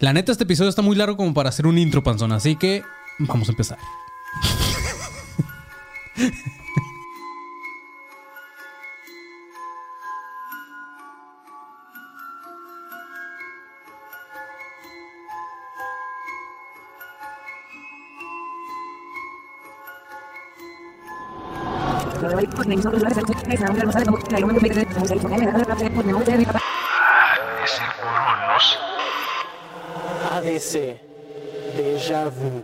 La neta, este episodio está muy largo como para hacer un intro, panzón. Así que vamos a empezar. Ese Coronos. ADC. Déjà vu.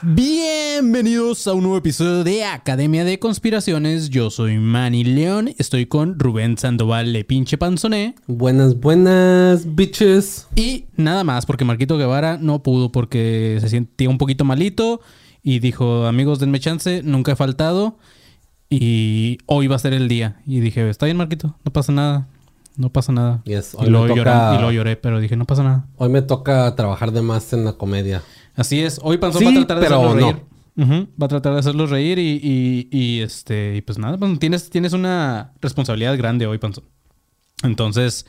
Bienvenidos a un nuevo episodio de Academia de Conspiraciones. Yo soy Manny León. Estoy con Rubén Sandoval de Pinche Panzoné. Buenas, buenas, bitches. Y nada más, porque Marquito Guevara no pudo porque se sentía un poquito malito. Y dijo, amigos, denme chance, nunca he faltado. Y hoy va a ser el día. Y dije, está bien, Marquito, no pasa nada. No pasa nada. Yes, y, luego lloré, toca- y luego lloré, pero dije, no pasa nada. Hoy me toca trabajar de más en la comedia. Así es. Hoy Panzón Sí, va a tratar de hacerlos no. reír. Va a tratar de hacerlos reír y, y- y, este. Y pues nada, Panzón, tienes, tienes una responsabilidad grande hoy, Panzón. Entonces,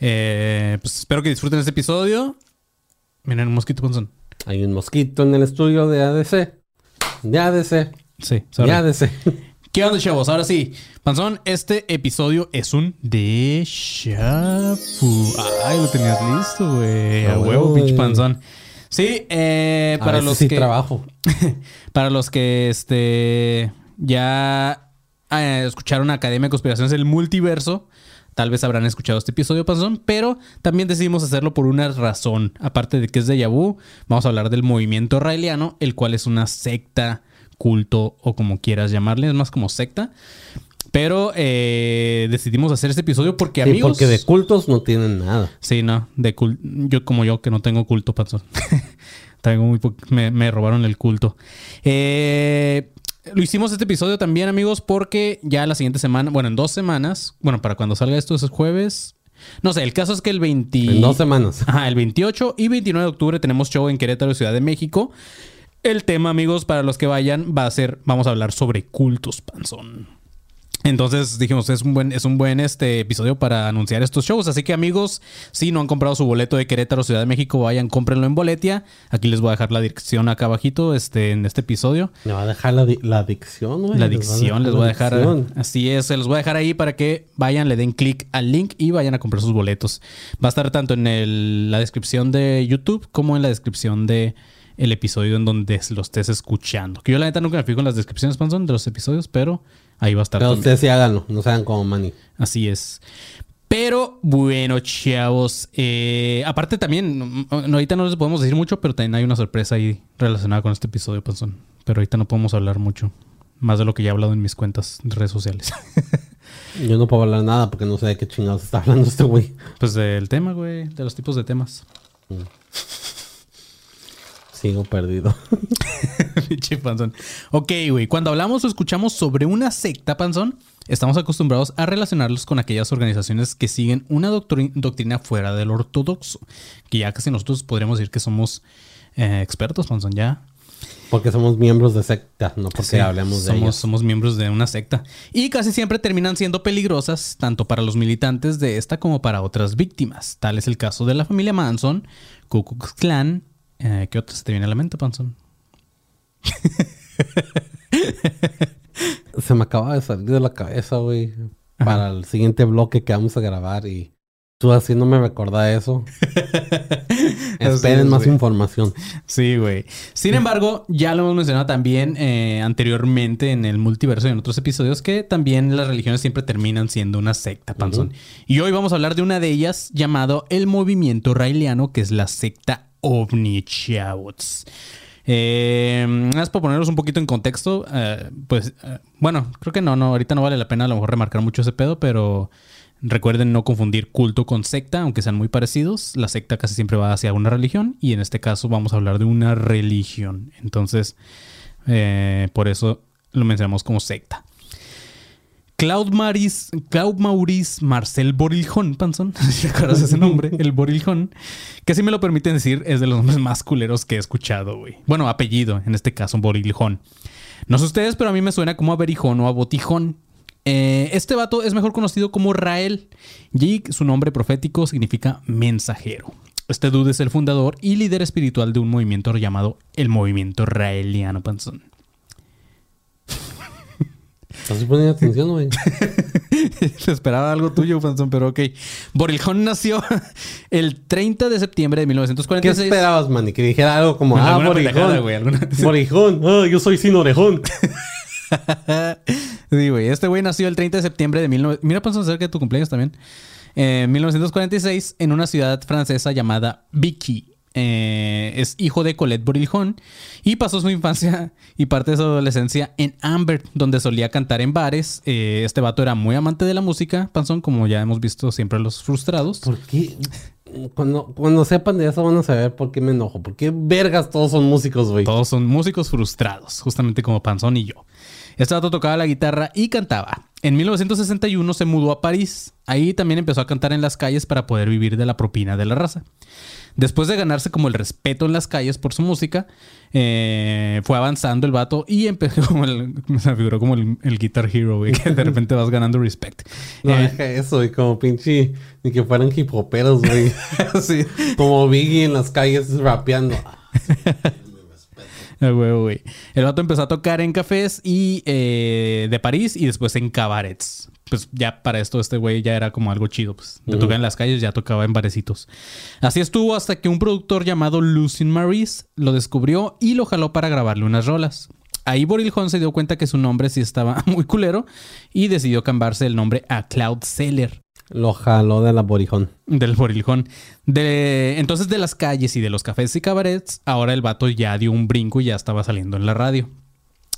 eh, pues espero que disfruten este episodio. Miren, un mosquito, Panzón. Hay un mosquito en el estudio de ADC. De ADC. Sí, sorry. De ADC. ¿Qué onda, chavos? Ahora sí, Panzón, este episodio es un de Shafu. Ay, lo tenías listo, güey. A Ah, huevo, pinche. Panzón. Sí, eh, A para veces los sí que trabajo. para los que este ya eh, escucharon Academia de Conspiraciones del Multiverso, tal vez habrán escuchado este episodio, Panzón, pero también decidimos hacerlo por una razón. Aparte de que es de Yabu, vamos a hablar del movimiento raeliano, el cual es una secta, culto o como quieras llamarle, es más como secta. Pero eh, decidimos hacer este episodio porque Sí, amigos. porque de cultos no tienen nada. Sí, no, de cul- yo como yo que no tengo culto, panzón. tengo muy me, me robaron el culto. Eh, lo hicimos este episodio también, amigos, porque ya la siguiente semana, bueno, en dos semanas, bueno, para cuando salga esto es jueves. No sé, el caso es que el 20... En dos semanas. Ajá, el 28 y 29 de octubre tenemos show en Querétaro, Ciudad de México. El tema, amigos, para los que vayan, va a ser, vamos a hablar sobre cultos, panzón. Entonces dijimos, es un buen, es un buen este episodio para anunciar estos shows. Así que amigos, si no han comprado su boleto de Querétaro, Ciudad de México, vayan, cómprenlo en Boletia. Aquí les voy a dejar la dirección acá abajito, este, en este episodio. Me va a dejar la, di- la adicción, güey. La adicción les voy a dejar. adicción. Así es, se los voy a dejar ahí para que vayan, le den clic al link y vayan a comprar sus boletos. Va a estar tanto en el- la descripción de YouTube como en la descripción de el episodio en donde lo estés escuchando. Que yo la neta nunca me fijo en las descripciones, Panzón, de los episodios, pero ahí va a estar. Pero también. ustedes sí háganlo. No sean como Manny. Así es. Pero bueno, chavos. eh, aparte también, mm, mm, ahorita no les podemos decir mucho, pero también hay una sorpresa ahí relacionada con este episodio, Panzón. Pero ahorita no podemos hablar mucho. Más de lo que ya he hablado en mis cuentas de redes sociales. Yo no puedo hablar nada porque no sé de qué chingados está hablando este güey. pues del tema, güey. De los tipos de temas. Sigo perdido. Pinche panzón. Ok, güey. Cuando hablamos o escuchamos sobre una secta, panzón, estamos acostumbrados a relacionarlos con aquellas organizaciones que siguen una doctri- doctrina fuera del ortodoxo. Que ya casi nosotros podríamos decir que somos eh, expertos, panzón, ya. Porque somos miembros de secta, no porque Sí, hablemos de somos, somos miembros de una secta. Y casi siempre terminan siendo peligrosas, tanto para los militantes de esta como para otras víctimas. Tal es el caso de la familia Manson, Ku Klux Klan. Eh, ¿Qué otra se te viene a la mente, Panson? Se me acaba de salir de la cabeza, güey. Para el siguiente bloque que vamos a grabar y tú haciéndome recordar eso. Esperen es, más información. Sí, güey. Sin embargo, ya lo hemos mencionado también eh, anteriormente en el multiverso y en otros episodios que también las religiones siempre terminan siendo una secta, panzón. Y hoy vamos a hablar de una de ellas llamado el movimiento raeliano, que es la secta OVNI, chavos. Eh, nada más para ponerlos un poquito en contexto, eh, pues eh, bueno, creo que no, no, ahorita no vale la pena a lo mejor remarcar mucho ese pedo, pero recuerden no confundir culto con secta, aunque sean muy parecidos. La secta casi siempre va hacia una religión y en este caso vamos a hablar de una religión. Entonces, eh, por eso lo mencionamos como secta. Claude, Maris, Claude Maurice Marcel Boriljón, Panzón, si ese nombre, el Boriljón, que si me lo permiten decir, es de los nombres más culeros que he escuchado, güey. Bueno, apellido, en este caso, Boriljón. No sé ustedes, pero a mí me suena como a Berijón o a Botijón. Eh, este vato es mejor conocido como Rael. Y su nombre profético significa mensajero. Este dude es el fundador y líder espiritual de un movimiento llamado el Movimiento Raeliano Panzón. ¿Estás poniendo atención, güey? Esperaba algo tuyo, Panzón, pero ok. Boriljón nació el 30 de septiembre de ¿Qué 1946. esperabas, Manny? Que dijera algo como, ah, Borijón. güey, Borijón, ah, yo soy sin orejón. Sí, güey. Este güey nació el 30 de septiembre de 19... Mira, Panzón, cerca de tu cumpleaños también. Eh, 1946 en una ciudad francesa llamada Vicky. Eh, es hijo de Colette Boriljón y pasó su infancia y parte de su adolescencia en Amber, donde solía cantar en bares. Eh, este vato era muy amante de la música, Panzón, como ya hemos visto siempre los frustrados. ¿Por qué? Cuando, cuando sepan de eso van a saber por qué me enojo. ¿Por qué vergas todos son músicos, güey? Todos son músicos frustrados, justamente como Panzón y yo. Este vato tocaba la guitarra y cantaba. En 1961 se mudó a París. Ahí también empezó a cantar en las calles para poder vivir de la propina de la raza. Después de ganarse como el respeto en las calles por su música, eh, fue avanzando el vato y empezó como el, me figuró como el, el Guitar Hero, güey, que de repente vas ganando respect. No, Eh, deja eso, güey. Como pinche... Ni que fueran hip hoperos, güey. sí. como Biggie en las calles rapeando. A huevo, güey. El vato empezó a tocar en cafés y eh, de París y después en cabarets. Pues ya para esto este güey ya era como algo chido. Pues de tocar en las calles ya tocaba en barecitos. Así estuvo hasta que un productor llamado Lucien Maurice lo descubrió y lo jaló para grabarle unas rolas. Ahí Boriljón se dio cuenta que su nombre sí estaba muy culero y decidió cambiarse el nombre a Cloud Seller Lo jaló de la Borijón. del Boriljón. De, entonces de las calles y de los cafés y cabarets, ahora el vato ya dio un brinco y ya estaba saliendo en la radio.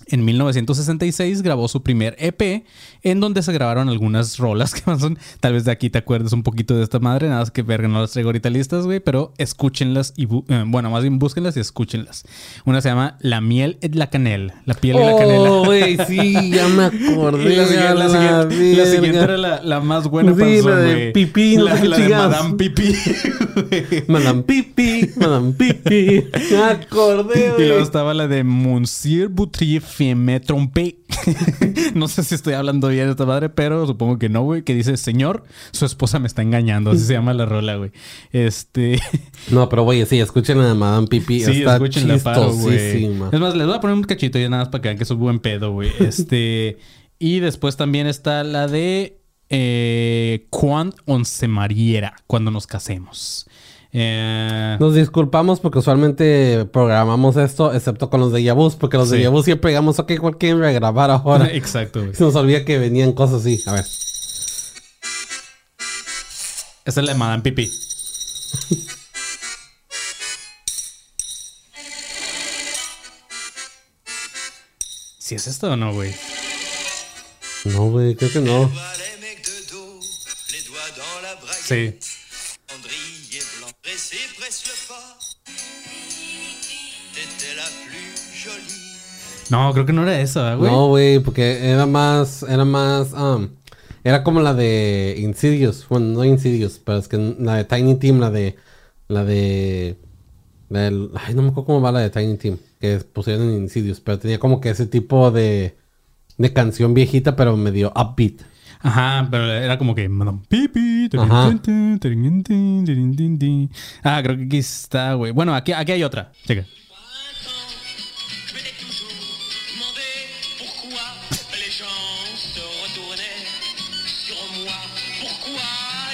En 1966 grabó su primer EP, en donde se grabaron algunas rolas que son. Tal vez de aquí te acuerdes un poquito de esta madre, nada más que verga, no las traigo ahorita listas, güey, pero escúchenlas y. eh, bueno, más bien búsquenlas y escúchenlas. Una se llama La miel et la canela. La piel y la canela. Oh, güey, sí, ya me acordé. Y la, siguiente- a la la siguiente, la siguiente verga. era la, la más buena Sí, panzón, la de güey. pipí, no la, sé qué la de. Madame Pipí. Madame Pipi, Madame Pipi. Me acordé, Y güey. luego estaba la de Monsieur Boutrier Fiemme Trompé. no sé si estoy hablando bien de esta madre, pero supongo que no, güey. Que dice, señor, su esposa me está engañando. Así se llama la rola, güey. Este... No, pero güey, sí, escuchen la de Madame Pipi. sí, Está escúchenla, paro, güey. Es más, les voy a poner un cachito ya nada más para que vean que soy buen pedo, güey. Este... y después también está la de... Eh, Quand on se mariera. Cuando nos casemos. Eh... Nos disculpamos porque usualmente programamos esto, excepto con los de Yabus, porque los de Sí. Yabus siempre digamos, ok, ¿cuál quieren regrabar ahora? Exacto, güey. Se nos olvida que venían cosas así. A ver. Esa es la de Madame Pipi. ¿Si es esto o no, güey? No, güey, creo que no. Voilà No, creo que no era esa, güey. No, güey, porque era más, era más, um, era como la de Insidious. Bueno, no Insidious, pero es que la de Tiny Team, la de, la de, la ay, no me acuerdo cómo va la de Tiny Team, que pusieron en Insidious, pero tenía como que ese tipo de, de canción viejita, pero medio upbeat. Ajá, pero era como que Madame Pipi. Ajá. Ah, creo que aquí está, güey. Bueno, aquí, aquí hay otra. Checa. Gens se retournaient sur moi. Pourquoi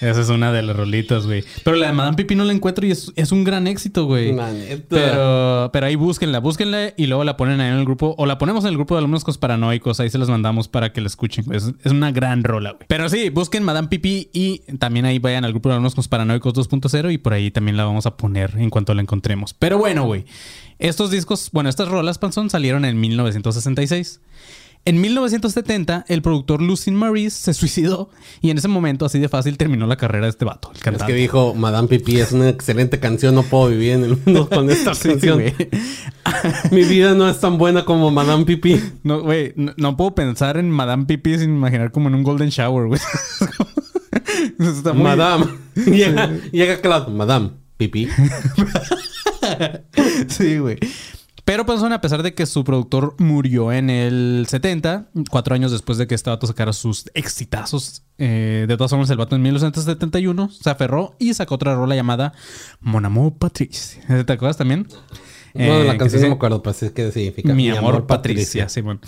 Esa es una de las rolitas, güey. Pero la de Madame Pipi no la encuentro y es, es un gran éxito, güey. Pero, pero ahí búsquenla, búsquenla y luego la ponen ahí en el grupo. O la ponemos en el grupo de alumnos paranoicos. Ahí se las mandamos para que la escuchen. güey. Es, es una gran rola, güey. Pero sí, busquen Madame Pipi y también ahí vayan al grupo de alumnos paranoicos 2.0 y por ahí también la vamos a poner en cuanto la encontremos. Pero bueno, güey. Estos discos, bueno, estas rolas, Panzón, salieron en 1966. En 1970, el productor Lucien Maurice se suicidó y en ese momento, así de fácil, terminó la carrera de este vato, el Es que dijo, Madame Pipi es una excelente canción, no puedo vivir en el mundo con esta Sí, canción. Mi vida no es tan buena como Madame Pipi. No, güey, no, no puedo pensar en Madame Pipi sin imaginar como en un Golden Shower, güey. Muy- Madame. llega, llega Cloud. Madame Pipi. Sí, güey. Pero Panzón, a pesar de que su productor murió en el 70, cuatro años después de que este vato sacara sus exitazos, eh, de todas formas, el vato en 1971 se aferró y sacó otra rola llamada Mon Amour Patrice. ¿Te acuerdas también? No, Eh, la canción no me acuerdo, sí es que significa Mi, amor, Patricia. Simón.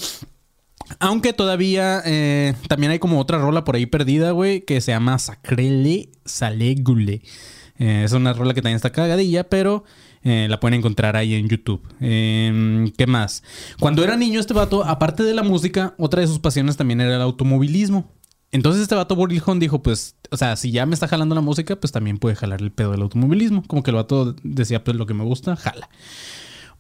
Aunque todavía eh, también hay como otra rola por ahí perdida, güey, que se llama Sacrele Salegule. Eh, es una rola que también está cagadilla, pero eh, la pueden encontrar ahí en YouTube. Eh, ¿Qué más? Cuando era niño, este vato, aparte de la música, otra de sus pasiones también era el automovilismo. Entonces este vato Burlington dijo, pues, o sea, si ya me está jalando la música, pues también puede jalar el pedo del automovilismo. Como que el vato decía, pues lo que me gusta, jala.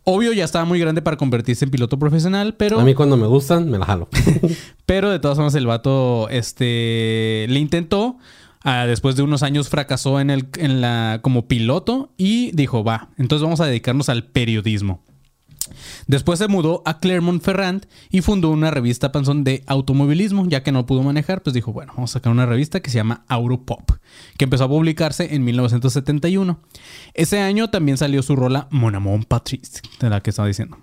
Obvio, ya estaba muy grande para convertirse en piloto profesional, pero... A mí cuando me gustan, me la jalo. Pero de todas formas, el vato este, le intentó. Ah, después de unos años fracasó en el, en la, como piloto y dijo, va, entonces vamos a dedicarnos al periodismo. Después se mudó a Clermont-Ferrand y fundó una revista panzón de automovilismo, ya que no pudo manejar, pues dijo, bueno, vamos a sacar una revista que se llama Auropop, que empezó a publicarse en 1971. Ese año también salió su rola Mon Amour Patrice, de la que estaba diciendo.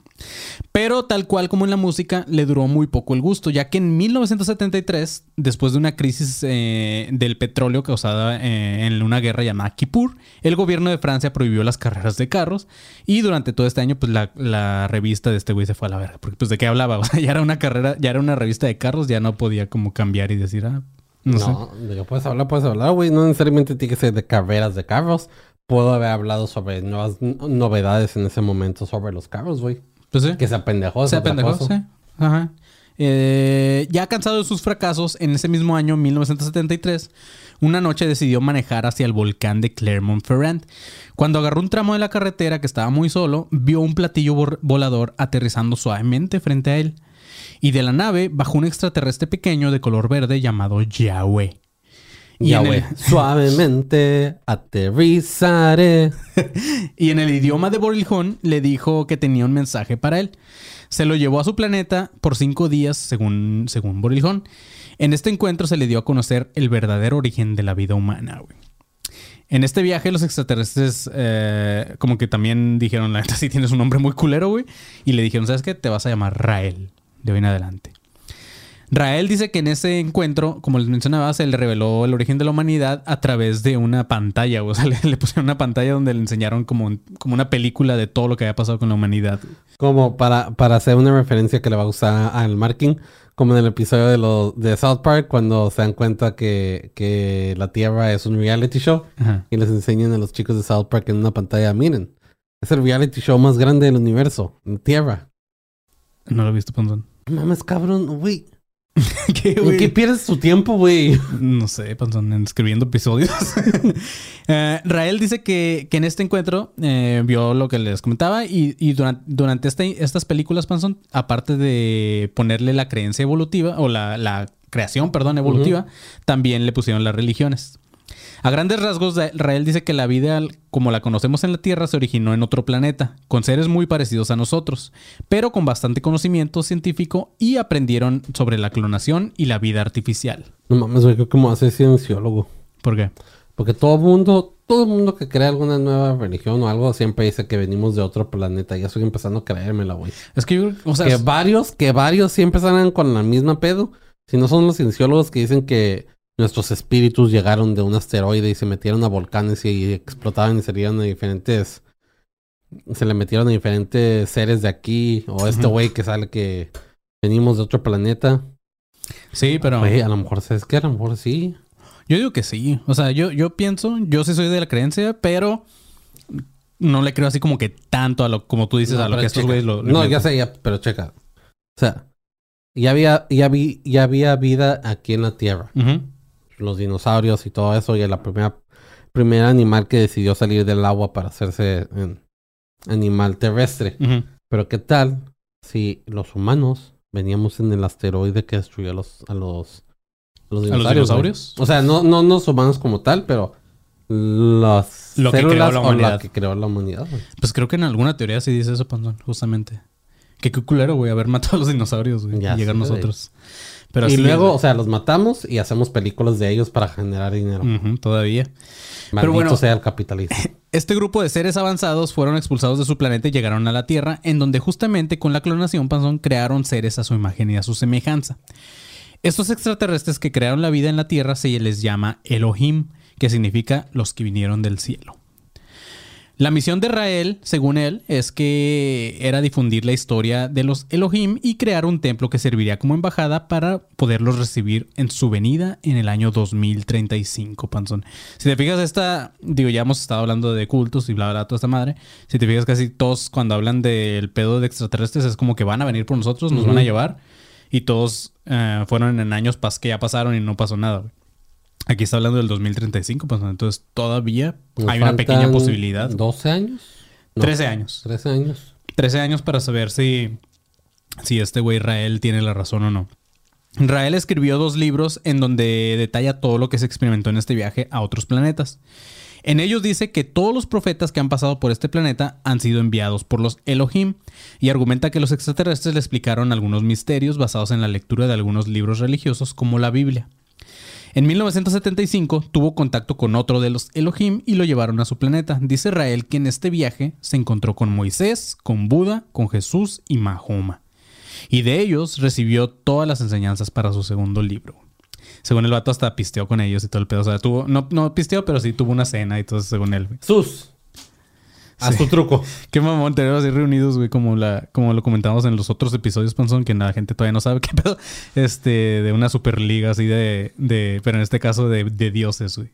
Pero tal cual como en la música, le duró muy poco el gusto, ya que en 1973, después de una crisis eh, del petróleo causada eh, en una guerra llamada Kippur, el gobierno de Francia prohibió las carreras de carros y durante todo este año, pues la, revista de este güey se fue a la verga, porque pues de qué hablaba, ya era una carrera, ya era una revista de carros, ya no podía como cambiar y decir, ah, no, sé. Puedes hablar, puedes hablar, güey. No necesariamente tiene que ser de carreras de carros. Puedo haber hablado sobre nuevas novedades en ese momento sobre los carros, güey. Pues sí. Que se apendejó. Se apendejó, sí. Ajá. Eh, ya cansado de sus fracasos, en ese mismo año, 1973, una noche decidió manejar hacia el volcán de Clermont-Ferrand. Cuando agarró un tramo de la carretera que estaba muy solo, vio un platillo volador aterrizando suavemente frente a él. Y de la nave bajó un extraterrestre pequeño de color verde llamado Yahweh. Y Ya, en güey. el- Suavemente aterrizaré. Y en el idioma de Borilhón le dijo que tenía un mensaje para él. Se lo llevó a su planeta por cinco días, según, según Borilhón. En este encuentro se le dio a conocer el verdadero origen de la vida humana, güey. En este viaje los extraterrestres eh, como que también dijeron, la neta, sí tienes un nombre muy culero, güey. Y le dijeron, ¿sabes qué? Te vas a llamar Rael de hoy en adelante. Rael dice que en ese encuentro, como les mencionaba, se le reveló el origen de la humanidad a través de una pantalla. O sea, le, le pusieron una pantalla donde le enseñaron como, como una película de todo lo que había pasado con la humanidad. Como para, para hacer una referencia que le va a gustar al marking. Como en el episodio de, de South Park, cuando se dan cuenta que, que la Tierra es un reality show. Ajá. Y les enseñan a los chicos de South Park en una pantalla. Miren, es el reality show más grande del universo. En Tierra. No lo he visto, Panzón. No Mames, cabrón, güey. ¿Qué, qué pierdes tu tiempo, güey? No sé, Panzón, en escribiendo episodios. Eh, Rael dice que, que en este encuentro eh, vio lo que les comentaba y, y durante, durante este- estas películas, Panzón, aparte de ponerle la creencia evolutiva o la, la creación, perdón, evolutiva, también le pusieron las religiones. A grandes rasgos, Rael dice que la vida como la conocemos en la Tierra se originó en otro planeta, con seres muy parecidos a nosotros, pero con bastante conocimiento científico y aprendieron sobre la clonación y la vida artificial. No mames, güey, a hacer cienciólogo. ¿Por qué? Porque todo mundo, todo mundo que crea alguna nueva religión o algo siempre dice que venimos de otro planeta. Ya estoy empezando a creérmela, güey. Es que yo o sea, que es- varios, que varios siempre salen con la misma pedo. Si no son los cienciólogos que dicen que nuestros espíritus llegaron de un asteroide y se metieron a volcanes y explotaban y se dieron a diferentes. Se le metieron a diferentes seres de aquí. O este güey que sale que venimos de otro planeta. sí, pero a lo mejor es que a lo mejor sí. yo digo que sí. O sea, yo, yo pienso, yo sí soy de la creencia, pero no le creo así como que tanto a lo, como tú dices, No, a lo que estos güeyes lo. No, ya sé, ya, pero checa. O sea, ya había, ya vi, ya había vida aquí en la Tierra. Los dinosaurios y todo eso. Y primera, primer animal que decidió salir del agua para hacerse en animal terrestre. Pero qué tal si los humanos veníamos en el asteroide que destruyó a los, a los, a los ¿A los dinosaurios. O sea, no, no los humanos como tal, pero las Lo que células creó la o la que creó la humanidad. güey. Pues creo que en alguna teoría sí dice eso, Panzón, justamente. Que qué culero, güey, haber matado a los dinosaurios, güey. Ya y llegar güey. Pero y sí, luego, o sea, los matamos y hacemos películas de ellos para generar dinero. Todavía. Maldito bueno, sea el capitalismo. Este grupo de seres avanzados fueron expulsados de su planeta y llegaron a la Tierra, en donde justamente con la clonación Panzón crearon seres a su imagen y a su semejanza. Estos extraterrestres que crearon la vida en la Tierra se les llama Elohim, que significa los que vinieron del cielo. La misión de Rael, según él, es que era difundir la historia de los Elohim y crear un templo que serviría como embajada para poderlos recibir en su venida en el año 2035, Panzón. Si te fijas, esta, digo, ya hemos estado hablando de cultos y bla, bla, toda esta madre. Si te fijas, casi todos cuando hablan del pedo de extraterrestres es como que van a venir por nosotros, nos van a llevar. Y todos eh, fueron en años pas que ya pasaron y no pasó nada, güey. Aquí está hablando del 2035, pues entonces todavía Nos hay una pequeña posibilidad. ¿12 años? No, 13 años. 13 años. 13 años para saber si, si este güey Rael tiene la razón o no. Rael escribió dos libros en donde detalla todo lo que se experimentó en este viaje a otros planetas. En ellos dice que todos los profetas que han pasado por este planeta han sido enviados por los Elohim y argumenta que los extraterrestres le explicaron algunos misterios basados en la lectura de algunos libros religiosos como la Biblia. En 1975 tuvo contacto con otro de los Elohim y lo llevaron a su planeta. Dice Rael que en este viaje se encontró con Moisés, con Buda, con Jesús y Mahoma. Y de ellos recibió todas las enseñanzas para su segundo libro. Según el vato hasta pisteó con ellos y todo el pedo. O sea, tuvo, no, no pisteó, pero sí tuvo una cena y todo según él. Sus. Haz tu truco. Qué mamón tenerlos así reunidos, güey, como, la, como lo comentamos en los otros episodios, Panzón, que la gente todavía no sabe qué pedo. Este, de una superliga así de, de pero en este caso de, de dioses, güey.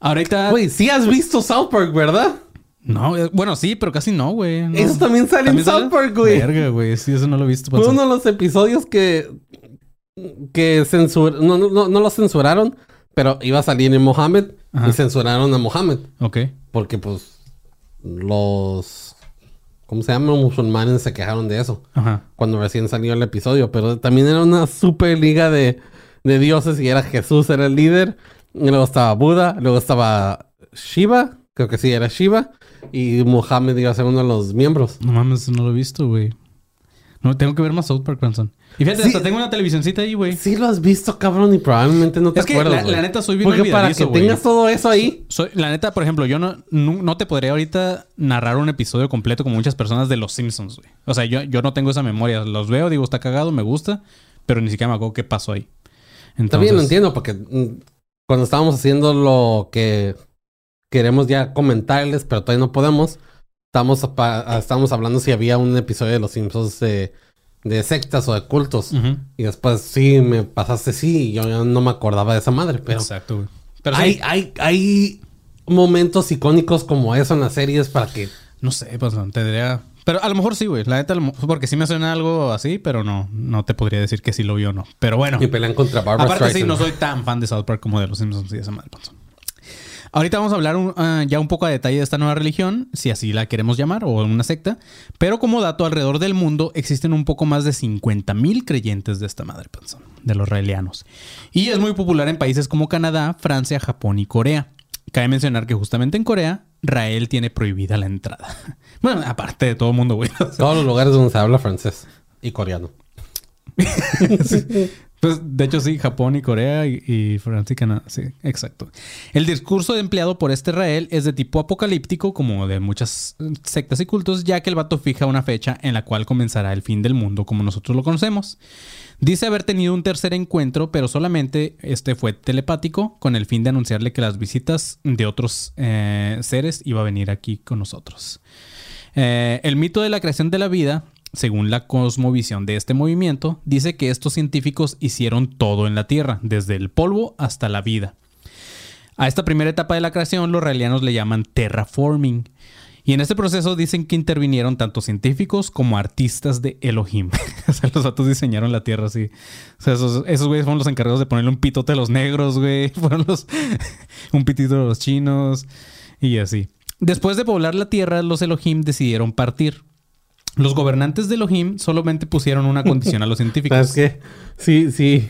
Ahorita... Güey, sí has visto South Park, ¿verdad? No, eh, bueno, sí, pero casi no, güey. No. Eso también sale ¿También en South? Park, güey. Verga, güey. Sí, eso no lo he visto. Fue uno de los episodios que. que censur... no, no, no, no lo censuraron, pero iba a salir en Mohammed Ajá. y censuraron a Mohammed. Ok. Porque, pues, los. ¿Cómo se llaman? Los musulmanes se quejaron de eso Ajá. cuando recién salió el episodio. Pero también era una super liga de, de dioses y era Jesús, era el líder. Y luego estaba Buda, luego estaba Shiva, creo que sí, era Shiva. Y Mohammed iba a ser uno de los miembros. No mames, no lo he visto, güey. No, tengo que ver más South Park. Y fíjate, Sí. hasta tengo una televisioncita ahí, güey. Sí lo has visto, cabrón, y probablemente no te Es que acuerdas. la- la neta soy bien Porque para que tengas todo eso ahí. Soy, la neta, por ejemplo, yo no, no, no te podría ahorita narrar un episodio completo como muchas personas de Los Simpsons, güey. O sea, yo, yo no tengo esa memoria. Los veo, digo, está cagado, me gusta, pero ni siquiera me acuerdo qué pasó ahí. Entonces, También lo entiendo, porque mm, cuando estábamos haciendo lo que queremos ya comentarles, pero todavía no podemos, estamos, estamos hablando si había un episodio de Los Simpsons de, de sectas o de cultos. Y después sí, me pasaste sí, y yo ya no me acordaba de esa madre, pero... Exacto, güey. Pero sí, hay, hay, hay momentos icónicos como eso en las series para que... no sé, pues no, tendría... Pero a lo mejor sí, güey. La neta, porque sí me suena algo así, pero no, no te podría decir que sí lo vio o no. Pero bueno. Y pelean contra Barbara Aparte, sí, no soy tan fan de South Park como de los Simpsons y esa madre, panzón. Ahorita vamos a hablar un- ah, ya un poco a detalle de esta nueva religión, si así la queremos llamar, o una secta. Pero como dato, alrededor del mundo existen un poco más de 50 mil creyentes de esta madre, panzón, de los raelianos. Y es muy popular en países como Canadá, Francia, Japón y Corea. Cabe mencionar que justamente en Corea, Rael tiene prohibida la entrada. Bueno, aparte de todo el mundo, güey. O sea, Todos los lugares donde se habla francés y coreano. Pues de hecho sí, Japón y Corea y, Francia y Canadá. Sí, exacto. El discurso empleado por este Rael es de tipo apocalíptico, como de muchas eh, sectas y cultos, ya que el vato fija una fecha en la cual comenzará el fin del mundo como nosotros lo conocemos. Dice haber tenido un tercer encuentro, pero solamente este fue telepático, con el fin de anunciarle que las visitas de otros eh, seres iba a venir aquí con nosotros. Eh, el mito de la creación de la vida, según la cosmovisión de este movimiento, dice que estos científicos hicieron todo en la Tierra, desde el polvo hasta la vida. A esta primera etapa de la creación los raelianos le llaman terraforming. Y en este proceso dicen que intervinieron tanto científicos como artistas de Elohim. o sea, los vatos diseñaron la Tierra así. O sea, esos, esos güeyes fueron los encargados de ponerle un pitote a los negros, güey. Fueron los... un pitito a los chinos. Y así. Después de poblar la Tierra, los Elohim decidieron partir. Los gobernantes de Elohim solamente pusieron una condición a los científicos. ¿Sabes qué? Sí, sí.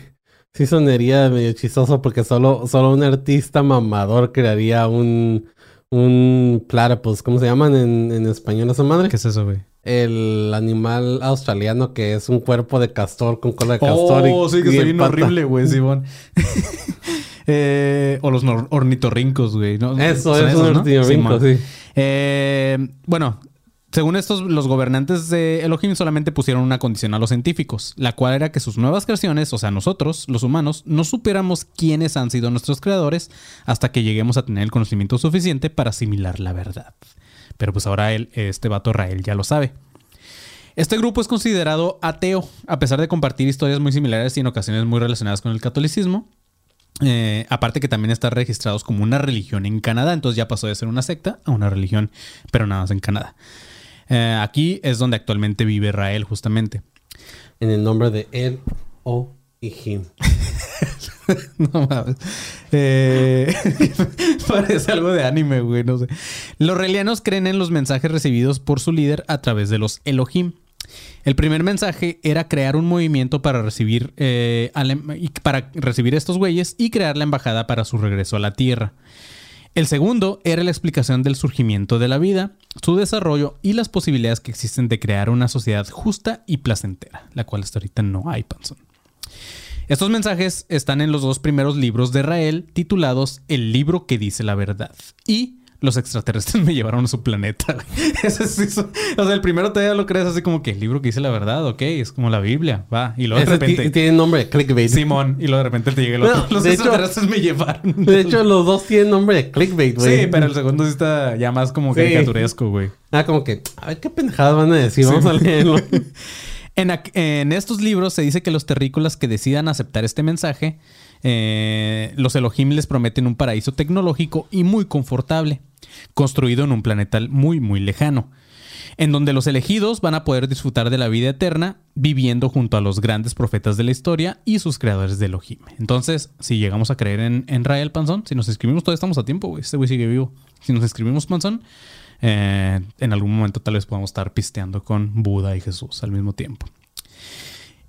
Sí sonaría medio chistoso porque solo, solo un artista mamador crearía un, un platypus. ¿Cómo se llaman en, en español esa madre? ¿Qué es eso, güey? El animal australiano que es un cuerpo de castor con cola de castor. y- Oh, sí, que está en bien horrible, güey, Simón. Eh, o los ornitorrincos, güey. ¿no? Eso, es un ¿no? ornitorrinco, sí. Eh, bueno, según estos, los gobernantes de Elohim solamente pusieron una condición a los científicos, la cual era que sus nuevas creaciones, o sea, nosotros, los humanos, no supiéramos quiénes han sido nuestros creadores hasta que lleguemos a tener el conocimiento suficiente para asimilar la verdad. Pero pues ahora este vato Rael ya lo sabe. Este grupo es considerado ateo, a pesar de compartir historias muy similares y en ocasiones muy relacionadas con el catolicismo. Eh, aparte que también están registrados como una religión en Canadá, entonces ya pasó de ser una secta a una religión, pero nada más en Canadá. Eh, aquí es donde actualmente vive Rael, justamente. En el nombre de él, o y him. No mames. Eh, parece algo de anime, güey, no sé. Los relianos creen en los mensajes recibidos por su líder a través de los Elohim. El primer mensaje era crear un movimiento para recibir, eh, para recibir estos güeyes y crear la embajada para su regreso a la Tierra. El segundo era la explicación del surgimiento de la vida, su desarrollo y las posibilidades que existen de crear una sociedad justa y placentera, la cual hasta ahorita no hay, Panzón. Estos mensajes están en los dos primeros libros de Rael, titulados El libro que dice la verdad y Los extraterrestres me llevaron a su planeta. o sea, el primero todavía lo crees así como que el libro que dice la verdad, ok, es como la Biblia, va. Y luego de repente, tiene nombre de clickbait. Simón, y luego de repente te llega el otro. Los hecho- extraterrestres me llevaron. De hecho, los dos tienen nombre de clickbait, güey. Sí, pero el segundo sí está ya más como Sí. caricaturesco, güey. Ah, como que, a ver qué pendejadas van a decir. Vamos a leerlo. En, en estos libros se dice que los terrícolas que decidan aceptar este mensaje, eh, los Elohim les prometen un paraíso tecnológico y muy confortable, construido en un planeta muy, muy lejano, en donde los elegidos van a poder disfrutar de la vida eterna viviendo junto a los grandes profetas de la historia y sus creadores de Elohim. Entonces, si llegamos a creer en, en Rael Panzón, si nos escribimos, todavía estamos a tiempo. Este güey sigue vivo. Si nos escribimos Panzón, eh, en algún momento tal vez podamos estar pisteando con Buda y Jesús al mismo tiempo.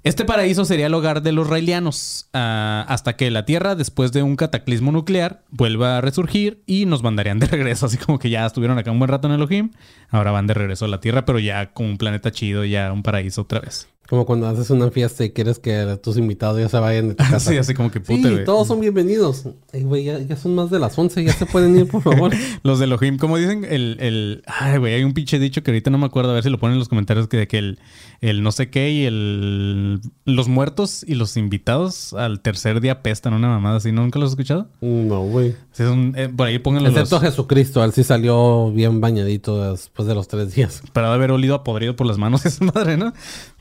Este paraíso sería el hogar de los raelianos, ah, hasta que la Tierra, después de un cataclismo nuclear, vuelva a resurgir y nos mandarían de regreso. Así como que ya estuvieron acá un buen rato en Elohim, ahora van de regreso a la Tierra, pero ya como un planeta chido, ya un paraíso otra vez. Como cuando haces una fiesta y quieres que tus invitados ya se vayan de tu casa. Así, así como que Sí, puta, güey. todos son bienvenidos. Ey, güey, ya, ya son más de las 11, ya se pueden ir, por favor. Los de Elohim, como dicen, el, el... Ay, güey, hay un pinche dicho que ahorita no me acuerdo, a ver si lo ponen en los comentarios, que de que el, el no sé qué y el... Los muertos y los invitados al tercer día pestan una mamada así, ¿no? ¿Nunca los has escuchado? No, güey. Sí, eh, por ahí pónganlo Excepto los... Jesucristo, él sí salió bien bañadito después de los tres días. Para haber olido a podrido por las manos esa madre, ¿no?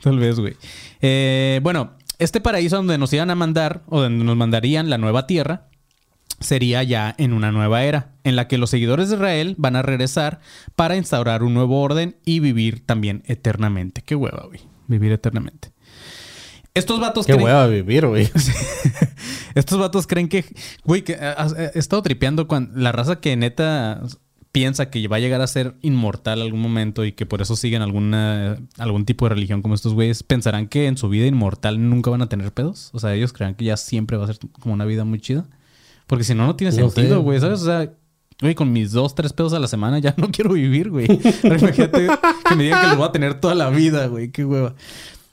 Tal vez, güey. Eh, bueno, este paraíso donde nos iban a mandar, o donde nos mandarían la nueva tierra, sería ya en una nueva era, en la que los seguidores de Israel van a regresar para instaurar un nuevo orden y vivir también eternamente. Qué hueva, güey. Vivir eternamente. Estos vatos Qué creen- hueva vivir, güey. estos vatos creen que, güey, que ah, ah, he estado tripeando con la raza que neta piensa que va a llegar a ser inmortal algún momento y que por eso siguen alguna algún tipo de religión como estos güeyes, pensarán que en su vida inmortal nunca van a tener pedos. O sea, ellos crean que ya siempre va a ser como una vida muy chida. Porque si no, no tiene No sentido, güey, ¿sabes? O sea, güey, con mis dos, tres pedos a la semana ya no quiero vivir, güey. Imagínate que me digan que los voy a tener toda la vida, güey. Qué hueva.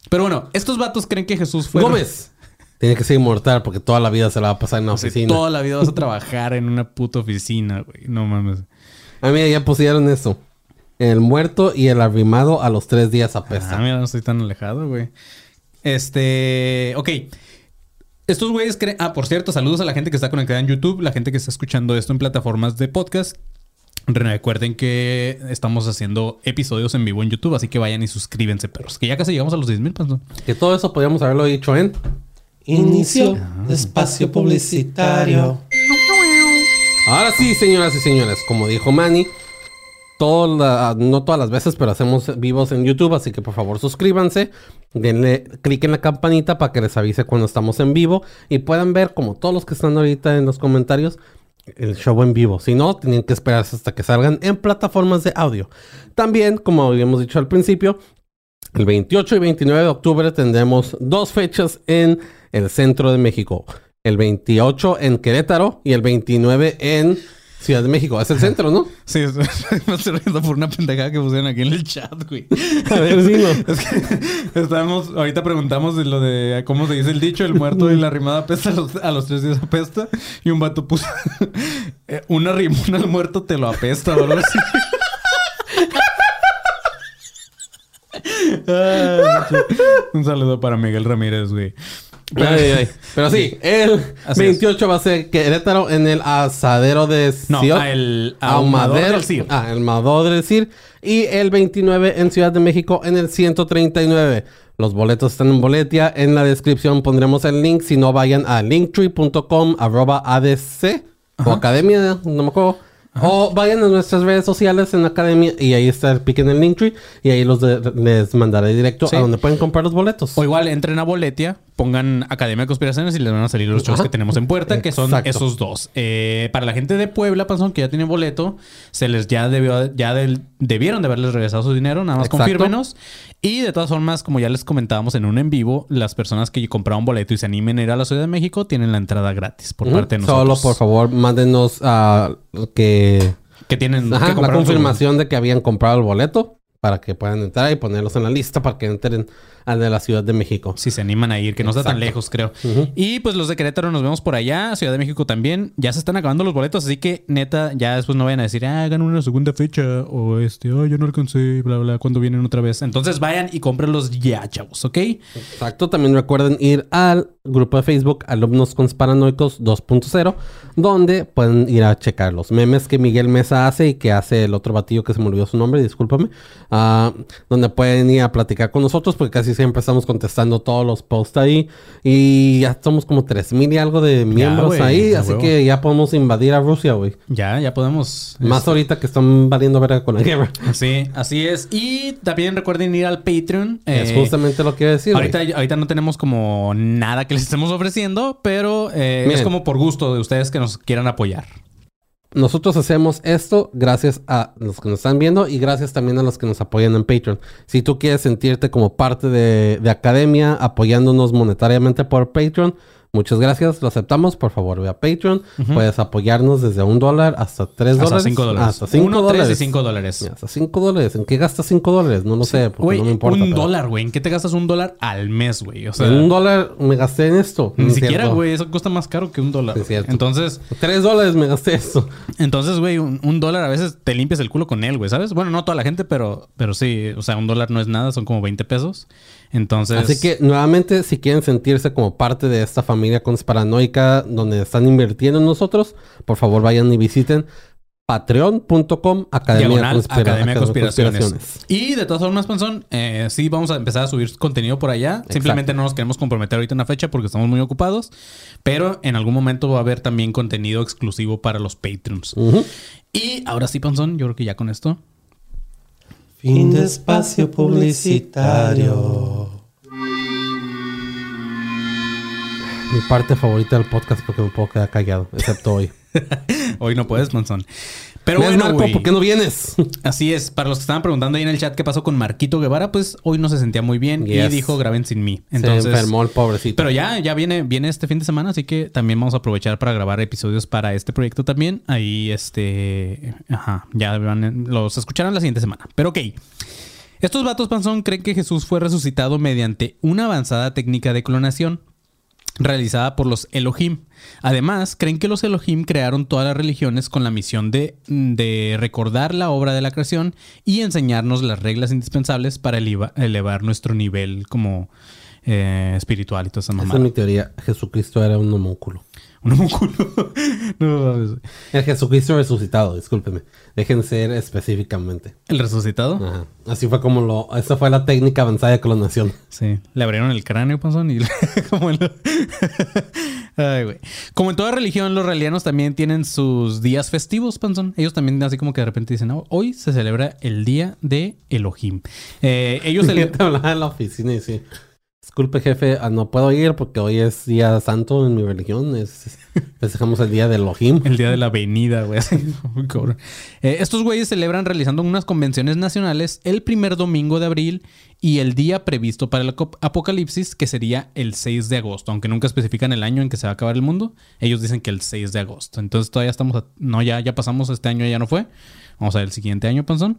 Pero bueno, estos vatos creen que Jesús fue... Gómez. Tiene que ser inmortal porque toda la vida se la va a pasar en la Sí, oficina. toda la vida vas a trabajar en una puta oficina, güey. No mames. Ah, mira, ya pusieron eso. El muerto y el arrimado a los tres días Ah, apesta. mira, no estoy tan alejado, güey. Este. Ok. Estos güeyes creen. Ah, por cierto, saludos a la gente que está conectada en YouTube, la gente que está escuchando esto en plataformas de podcast. Recuerden que estamos haciendo episodios en vivo en YouTube, así que vayan y suscríbanse, perros. Que ya casi llegamos a los 10 mil, pues, ¿no? Que todo eso podríamos haberlo dicho en... Inicio de espacio publicitario. Ahora sí, señoras y señores, como dijo Manny, no todas las veces, pero hacemos vivos en YouTube, así que por favor suscríbanse, denle clic en la campanita para que les avise cuando estamos en vivo y puedan ver, como todos los que están ahorita en los comentarios, el show en vivo. Si no, tienen que esperarse hasta que salgan en plataformas de audio. También, como habíamos dicho al principio, el 28 y 29 de octubre tendremos dos fechas en el centro de México. El 28 en Querétaro y el 29 en Ciudad de México. Es el centro, ¿no? Sí, me estoy riendo por una pendejada que pusieron aquí en el chat, güey. A ver, dilo. Es que estábamos, ahorita preguntamos de lo de cómo se dice el dicho, el muerto y la rimada apesta, a los, a los tres días apesta. Y un vato puso eh, una rimona al muerto te lo apesta. Ah, un saludo para Miguel Ramírez, güey. Ay, ay. Pero sí, el Así 28 va a ser Querétaro en el asadero de No, el ahumador del CIR. Ah, el ahumador del CIR. Y el 29 en Ciudad de México en el 139. Los boletos están en boletia. En la descripción pondremos el link. Si no, vayan a linktree.com arroba ADC o Academia, no me acuerdo. O vayan a nuestras redes sociales en Academia y ahí está el pick en el Linktree y ahí los de- les mandaré directo Sí. a donde pueden comprar los boletos. O igual entren a Boletia, pongan Academia de Conspiraciones y les van a salir los shows Ajá. que tenemos en puerta, que son Exacto. esos dos. Eh, para la gente de Puebla, Panzón, que ya tiene boleto, se les ya debió, ya del- debieron de haberles regresado su dinero, nada más Exacto. confírmenos. Y de todas formas, como ya les comentábamos en un en vivo, las personas que compraron boleto y se animen a ir a la Ciudad de México tienen la entrada gratis por parte de nosotros. Solo por favor, mándenos a que, Que tienen ajá, que la confirmación de que habían comprado el boleto para que puedan entrar y ponerlos en la lista para que entren al de la Ciudad de México. Si se animan a ir, que no está tan Exacto. lejos, creo. Y pues los de Querétaro nos vemos por allá, Ciudad de México también. Ya se están acabando los boletos, así que neta, ya después no vayan a decir, ah, hagan una segunda fecha, o este, ah, yo no alcancé, bla, bla, cuando vienen otra vez. Entonces vayan y cómprenlos ya, chavos, ¿ok? Exacto, también recuerden ir al grupo de Facebook Alumnos Conspiranoicos 2.0, donde pueden ir a checar los memes que Miguel Mesa hace y que hace el otro batillo que se me olvidó su nombre, discúlpame, ah, donde pueden ir a platicar con nosotros, porque casi siempre estamos contestando todos los posts ahí, y ya somos como 3000 y algo de miembros ahí, así huevo. que ya podemos invadir a Rusia, güey. Ya, ya podemos. Más este, ahorita que están valiendo verga con la guerra. Sí, así es. Y también recuerden ir al Patreon. es eh, justamente lo que iba a decir. Ahorita, ahorita no tenemos como nada que les estemos ofreciendo, pero eh, es como por gusto de ustedes que nos quieran apoyar. Nosotros hacemos esto gracias a los que nos están viendo y gracias también a los que nos apoyan en Patreon. Si tú quieres sentirte como parte de, de Academia apoyándonos monetariamente por Patreon, muchas gracias, lo aceptamos. Por favor, ve a Patreon. Puedes apoyarnos desde un dólar hasta tres Hasta dólares. 5 dólares. Hasta cinco Uno, dólares. tres y 5 dólares. Hasta cinco dólares. ¿En qué gastas cinco dólares? No lo sé, porque Güey, no me importa. un pero- dólar, güey. ¿En qué te gastas un dólar al mes, güey? O sea, un dólar me gasté en esto. ni siquiera, güey. Eso cuesta más caro que un dólar. Sí, es güey. cierto. Entonces, Tres dólares me gasté esto. entonces, güey, un, un dólar a veces te limpias el culo con él, güey, ¿sabes? Bueno, no toda la gente, pero, pero sí. O sea, un dólar no es nada, son como 20 pesos. Entonces, Así que nuevamente, si quieren sentirse como parte de esta familia conspiranoica donde están invirtiendo en nosotros, por favor vayan y visiten patreon.com Academia, Diagonal Conspira- Academia de Conspiraciones. Conspiraciones. Y de todas formas, Panzón, eh, sí vamos a empezar a subir contenido por allá. Simplemente no nos queremos comprometer ahorita en una fecha porque estamos muy ocupados. Pero en algún momento va a haber también contenido exclusivo para los Patreons. Y ahora sí, Panzón, yo creo que ya con esto. Fin de espacio publicitario. Mi parte favorita del podcast porque me puedo quedar callado, excepto hoy. Hoy no puedes, Panzón. Pero ¿Ves, bueno, Marco? ¿por qué no vienes? Así es, para los que estaban preguntando ahí en el chat qué pasó con Marquito Guevara, pues hoy no se sentía muy bien y dijo graben sin mí. Se Entonces, enfermó el pobrecito. Pero ya, ya viene, viene este fin de semana, así que también vamos a aprovechar para grabar episodios para este proyecto también. Ahí, este, ajá, ya van, los escucharán la siguiente semana. Pero ok. Estos vatos panzón creen que Jesús fue resucitado mediante una avanzada técnica de clonación realizada por los Elohim. Además, creen que los Elohim crearon todas las religiones con la misión de, de recordar la obra de la creación y enseñarnos las reglas indispensables para eleva- elevar nuestro nivel como eh, espiritual y toda esa Esa es mi teoría. Jesucristo era un homúnculo. Un homúnculo. no mames. El Jesucristo resucitado, discúlpeme. Dejen ser específicamente. ¿El resucitado? Ajá. Así fue como lo... Esa fue la técnica avanzada de clonación. Sí. Le abrieron el cráneo, panzón, y como en lo- Ay, güey. Como en toda religión, los relianos también tienen sus días festivos, panzón. Ellos también así como que de repente dicen, "No, hoy se celebra el día de Elohim. Eh, ellos en la oficina y sí. Disculpe jefe, ah, no puedo ir porque hoy es día santo en mi religión. Es, festejamos el día del Elohim. El día de la venida, güey. Eh, estos güeyes celebran realizando unas convenciones nacionales el primer domingo de abril y el día previsto para el apocalipsis, que sería el 6 de agosto. Aunque nunca especifican el año en que se va a acabar el mundo, ellos dicen que el 6 de agosto. Entonces todavía estamos... a- no, ya, ya pasamos este año, ya no fue. Vamos a ver el siguiente año, Panzón.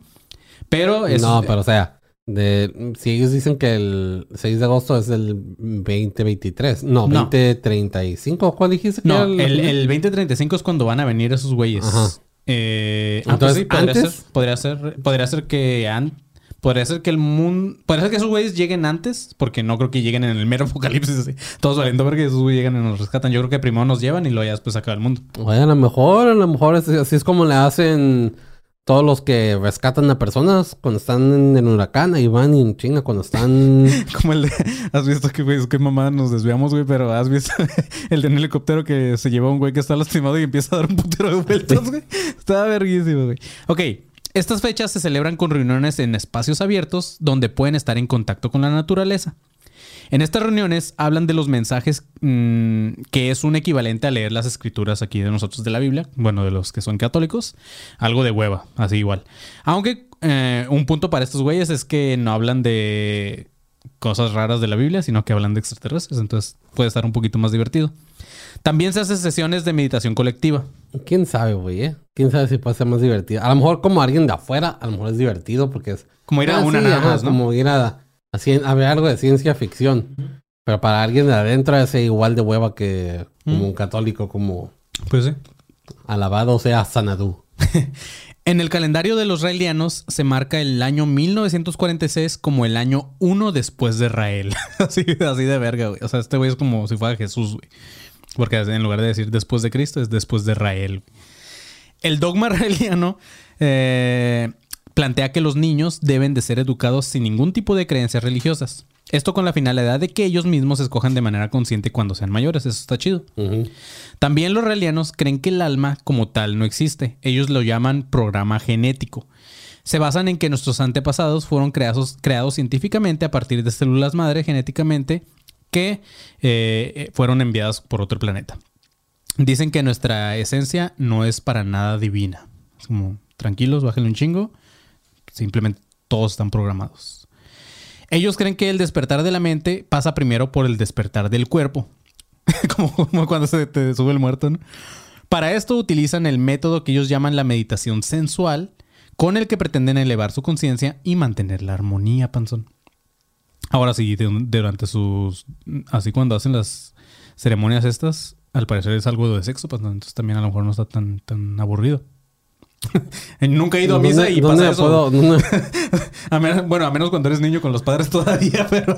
Pero es... No, pero o sea, de, si ellos dicen que el 6 de agosto es el 2023, no, No. 2035, ¿cuál dijiste? que No, era el, el 2035 es cuando van a venir esos güeyes. Ajá. Eh, ah, Entonces, pues sí, podría ¿antes? ser, podría ser, podría ser que an- podría ser que el mundo, podría ser que esos güeyes lleguen antes, porque no creo que lleguen en el mero apocalipsis así. Todos valiendo porque esos güeyes llegan y nos rescatan. Yo creo que primero nos llevan y luego ya después acaba el mundo. Oye, a lo mejor, a lo mejor así es como le hacen todos los que rescatan a personas cuando están en el huracán, ahí van y en chinga cuando están... Como el de, has visto que güey, es que mamá nos desviamos, güey, pero has visto el de un helicóptero que se lleva a un güey que está lastimado y empieza a dar un putero de vueltas, güey. Estaba verguísimo, güey. Ok. Estas fechas se celebran con reuniones en espacios abiertos donde pueden estar en contacto con la naturaleza. En estas reuniones hablan de los mensajes mm, que es un equivalente a leer las escrituras aquí de nosotros de la Biblia, bueno, de los que son católicos, algo de hueva, así igual. Aunque eh, un punto para estos güeyes es que no hablan de cosas raras de la Biblia, sino que hablan de extraterrestres, entonces puede estar un poquito más divertido. También se hacen sesiones de meditación colectiva. ¿Quién sabe, güey? eh? ¿Quién sabe si puede ser más divertido? A lo mejor como alguien de afuera, a lo mejor es divertido porque es... Como ir a Ah, una sí, nada más, ¿no? Como ir a, a, cien- a ver algo de ciencia ficción. Pero para alguien de adentro es igual de hueva que como un católico, como Pues sí. alabado sea Sanadú. En el calendario de los raelianos se marca el año 1946 como el año 1 después de Israel. así, así de verga, güey. O sea, este güey es como si fuera Jesús, güey. Porque en lugar de decir después de Cristo, es después de Israel. El dogma raeliano eh, plantea que los niños deben de ser educados sin ningún tipo de creencias religiosas. Esto con la finalidad de que ellos mismos escojan de manera consciente cuando sean mayores. Eso está chido. También los raelianos creen que el alma como tal no existe. Ellos lo llaman programa genético. Se basan en que nuestros antepasados fueron creados, creados científicamente a partir de células madre genéticamente que eh, fueron enviadas por otro planeta. Dicen que nuestra esencia no es para nada divina. Es como, tranquilos, bájenle un chingo. Simplemente todos están programados. Ellos creen que el despertar de la mente pasa primero por el despertar del cuerpo. como, cuando se te sube el muerto. Para esto utilizan el método que ellos llaman la meditación sensual, con el que pretenden elevar su conciencia y mantener la armonía, panzón. Ahora sí, durante sus... Así cuando hacen las ceremonias estas, al parecer es algo de sexo, pues, entonces también a lo mejor no está tan, tan aburrido. Nunca he ido a misa ¿Dónde- y pasa eso. puedo- dónde- A menos- bueno, a menos cuando eres niño con los padres todavía, pero.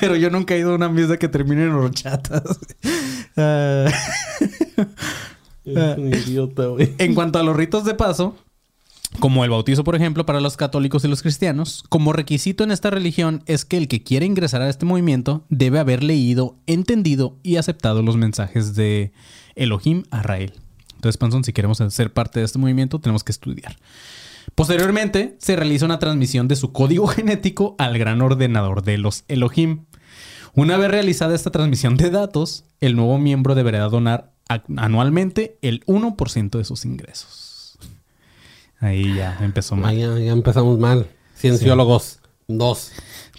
pero yo nunca he ido a una misa que termine en horchatas. Ah, Es un idiota, güey. en cuanto a los ritos de paso, como el bautizo, por ejemplo, para los católicos y los cristianos, como requisito en esta religión es que el que quiere ingresar a este movimiento debe haber leído, entendido y aceptado los mensajes de Elohim a Rael. Entonces, Panson, si queremos ser parte de este movimiento, tenemos que estudiar. Posteriormente, se realiza una transmisión de su código genético al gran ordenador de los Elohim. Una vez realizada esta transmisión de datos, el nuevo miembro deberá donar anualmente el 1% de sus ingresos. Ahí ya empezó mal. ya, ya empezamos mal. Cienciólogos, dos.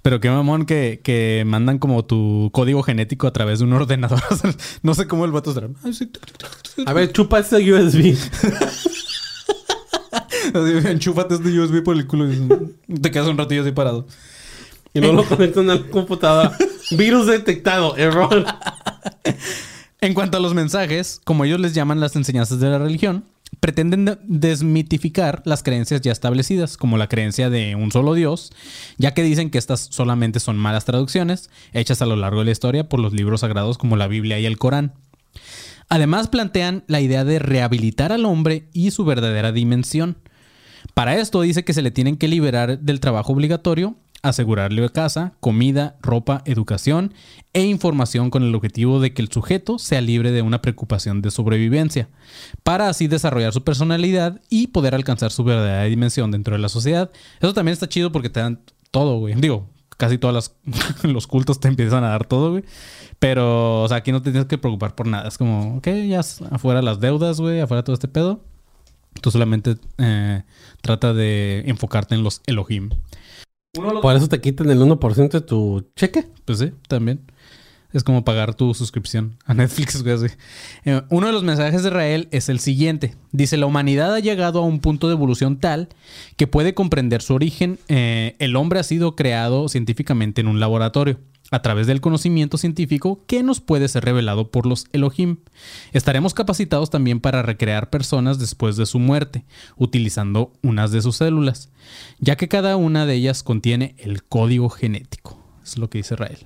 Pero qué mamón que, que mandan como tu código genético a través de un ordenador. no sé cómo el vato será. A ver, chupa ese USB. Así, enchúfate este USB por el culo y te quedas un ratillo así parado. Y no lo conectan a la computadora. Virus detectado, error. En cuanto a los mensajes, como ellos les llaman las enseñanzas de la religión, pretenden de- desmitificar las creencias ya establecidas, como la creencia de un solo Dios, ya que dicen que estas solamente son malas traducciones hechas a lo largo de la historia por los libros sagrados como la Biblia y el Corán. Además plantean la idea de rehabilitar al hombre y su verdadera dimensión. Para esto dice que se le tienen que liberar del trabajo obligatorio, asegurarle casa, comida, ropa, educación e información con el objetivo de que el sujeto sea libre de una preocupación de sobrevivencia, para así desarrollar su personalidad y poder alcanzar su verdadera dimensión dentro de la sociedad. Eso también está chido porque te dan todo, güey. Digo, casi todos los cultos te empiezan a dar todo, güey. Pero, o sea, aquí no te tienes que preocupar por nada. Es como, ok, ya afuera las deudas, güey, afuera todo este pedo. Tú solamente eh, trata de enfocarte en los Elohim. Por eso te quitan el 1% de tu cheque. Pues sí, también. Es como pagar tu suscripción a Netflix, güey. así. Eh, uno de los mensajes de Israel es el siguiente. Dice, la humanidad ha llegado a un punto de evolución tal que puede comprender su origen. Eh, el hombre ha sido creado científicamente en un laboratorio a través del conocimiento científico que nos puede ser revelado por los Elohim. Estaremos capacitados también para recrear personas después de su muerte, utilizando unas de sus células, ya que cada una de ellas contiene el código genético. Es lo que dice Israel.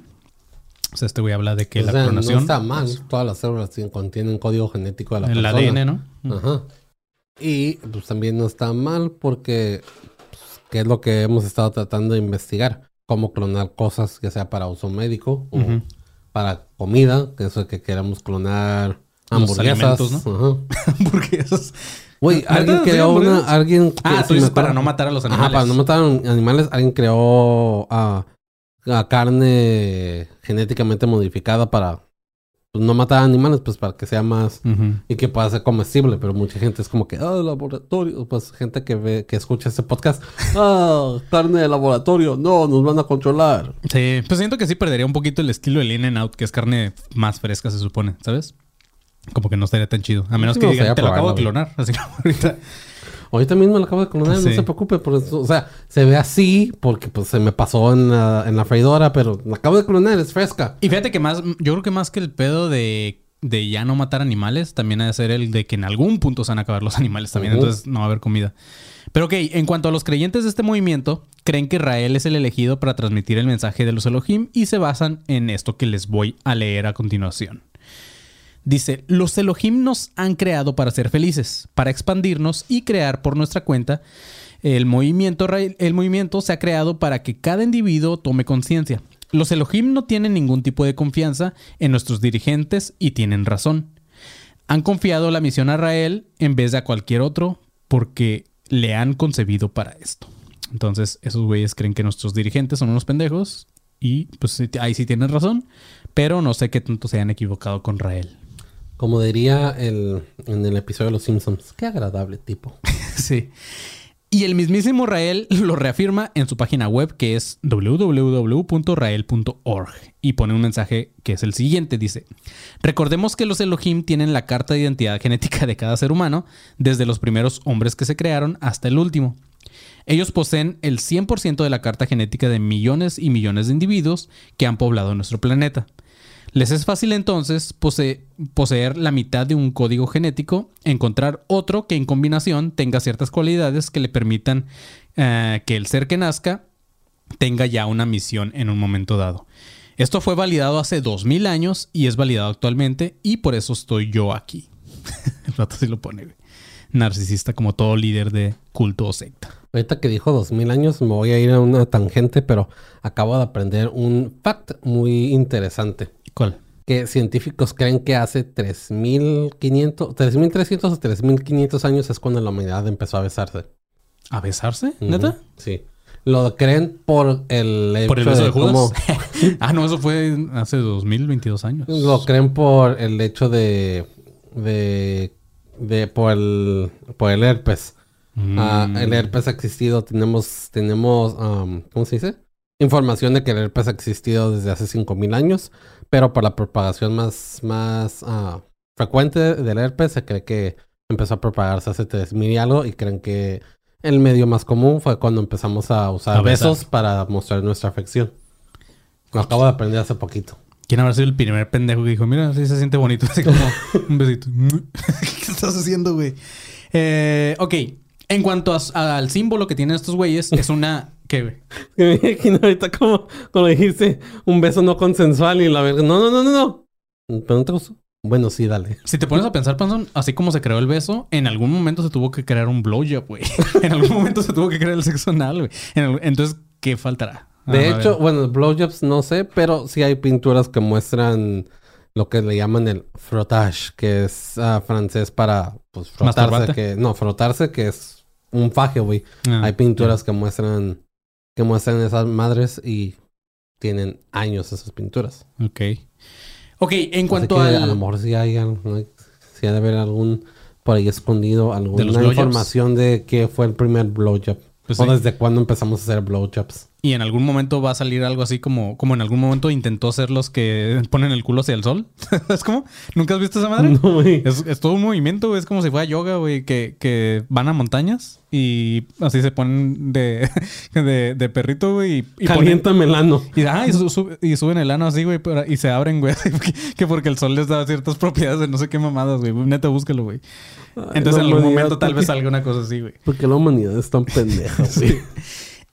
O sea, este güey habla de que O la clonación... no está mal. Todas las células tienen- contienen código genético de la El persona. ADN, ¿no? Ajá. Y pues también no está mal porque pues, ¿qué es lo que hemos estado tratando de investigar? Cómo clonar cosas, ya sea para uso médico o para comida, que eso que queramos clonar Los hamburguesas. alimentos, Ajá. Hamburguesas. Güey, alguien ¿Sí, creó una, alguien Ah, tú dices para no matar a los Ajá, animales. para no matar a animales, alguien creó a carne genéticamente modificada para pues, no matar animales, pues para que sea más y que pueda ser comestible, pero mucha gente es como que, ah, laboratorio, pues gente que ve, que escucha este podcast, ah, carne de laboratorio, no, nos van a controlar. Sí, pues siento que sí perdería un poquito el estilo del In and Out, que es carne más fresca, se supone, ¿sabes? Como que no estaría tan chido. A menos Sí que me digan, te lo acabo de clonar. Así como ahorita. Ahorita mismo lo acabo de clonar, Sí. no se preocupe por eso, o sea, se ve así porque pues se me pasó en la, en la freidora, pero la acabo de clonar, es fresca. Y fíjate que más, yo creo que más que el pedo de, de ya no matar animales, también ha de ser el de que en algún punto se van a acabar los animales también, entonces no va a haber comida. Pero ok, en cuanto a los creyentes de este movimiento, creen que Israel es el elegido para transmitir el mensaje de los Elohim y se basan en esto que les voy a leer a continuación. Dice, los Elohim nos han creado para ser felices, para expandirnos y crear por nuestra cuenta. El movimiento, el movimiento se ha creado para que cada individuo tome conciencia. Los Elohim no tienen ningún tipo de confianza en nuestros dirigentes y tienen razón. Han confiado la misión a Israel en vez de a cualquier otro porque le han concebido para esto. Entonces, esos güeyes creen que nuestros dirigentes son unos pendejos y pues ahí sí tienen razón, pero no sé qué tanto se han equivocado con Rael. Como diría el, en el episodio de Los Simpsons, qué agradable tipo. Sí. Y el mismísimo Rael lo reafirma en su página web que es www.rael.org y pone un mensaje que es el siguiente, dice, recordemos que los Elohim tienen la carta de identidad genética de cada ser humano, desde los primeros hombres que se crearon hasta el último. Ellos poseen el 100% de la carta genética de millones y millones de individuos que han poblado nuestro planeta. Les es fácil entonces pose- poseer la mitad de un código genético, encontrar otro que en combinación tenga ciertas cualidades que le permitan eh, que el ser que nazca tenga ya una misión en un momento dado. Esto fue validado hace 2000 años y es validado actualmente y por eso estoy yo aquí. El rato sí lo pone. Narcisista como todo líder de culto o secta. Ahorita que dijo 2000 años, me voy a ir a una tangente, pero acabo de aprender un fact muy interesante. ¿Cuál? Que científicos creen que hace 3500, 3300 o 3500 años es cuando la humanidad empezó a besarse. ¿A besarse? ¿Neta? Sí. Lo creen por el hecho ¿Por el beso de Judas? cómo- ah, no, eso fue hace 2022 años. Lo creen por el hecho de. de. de por el. por el herpes. Mm. Ah, el herpes ha existido. Tenemos. tenemos. um, ¿Cómo se dice? Información de que el herpes ha existido desde hace 5000 años. Pero por la propagación más. más ah, frecuente del herpes, se cree que empezó a propagarse hace 3000 y algo. Y creen que el medio más común fue cuando empezamos a usar A besos para mostrar nuestra afección. Lo acabo de aprender hace poquito. ¿Quién habrá sido el primer pendejo que dijo, mira, así se siente bonito? Así como un besito. ¿Qué estás haciendo, güey? Eh, ok. En cuanto a- al símbolo que tienen estos güeyes, es una... ¿Qué, güey? Me imagino ahorita como, como dijiste, un beso no consensual y la verdad, no, no, no, no, no. ¿Pero no te gustó? Bueno, sí, dale. Si te pones a pensar, Panzón, así como se creó el beso, en algún momento se tuvo que crear un blowjob, güey. en algún momento se tuvo que crear el sexo anal, güey. En Entonces, ¿qué faltará? De Ah, hecho, bueno, blowjobs no sé, pero sí hay pinturas que muestran lo que le llaman el frottage, que es ah, francés para pues frotarse, que no, frotarse que es un faje, güey. Ah, hay pinturas que muestran que muestran esas madres y tienen años esas pinturas. Ok. Ok, en cuanto. A lo mejor sí hay, sí ha de haber algún por ahí escondido alguna información de qué fue el primer blowjob. Pues o sí. desde cuándo empezamos a hacer blowjobs. Y en algún momento va a salir algo así como... Como en algún momento intentó ser los que ponen el culo hacia el sol. ¿Es como? ¿Nunca has visto esa madre? No, güey. Es, es todo un movimiento, güey. Es como si fuera yoga, güey. Que, que van a montañas y así se ponen de, de, de perrito, güey. Y, y ponen- Calienta melano. Y, ah, y, y suben el ano así, güey, pero- y se abren, güey. que, que porque el sol les da ciertas propiedades de no sé qué mamadas, güey. Neta, búscalo, güey. Entonces, en algún momento tal ¿por vez salga una cosa así, güey. Porque la humanidad es tan pendeja, güey.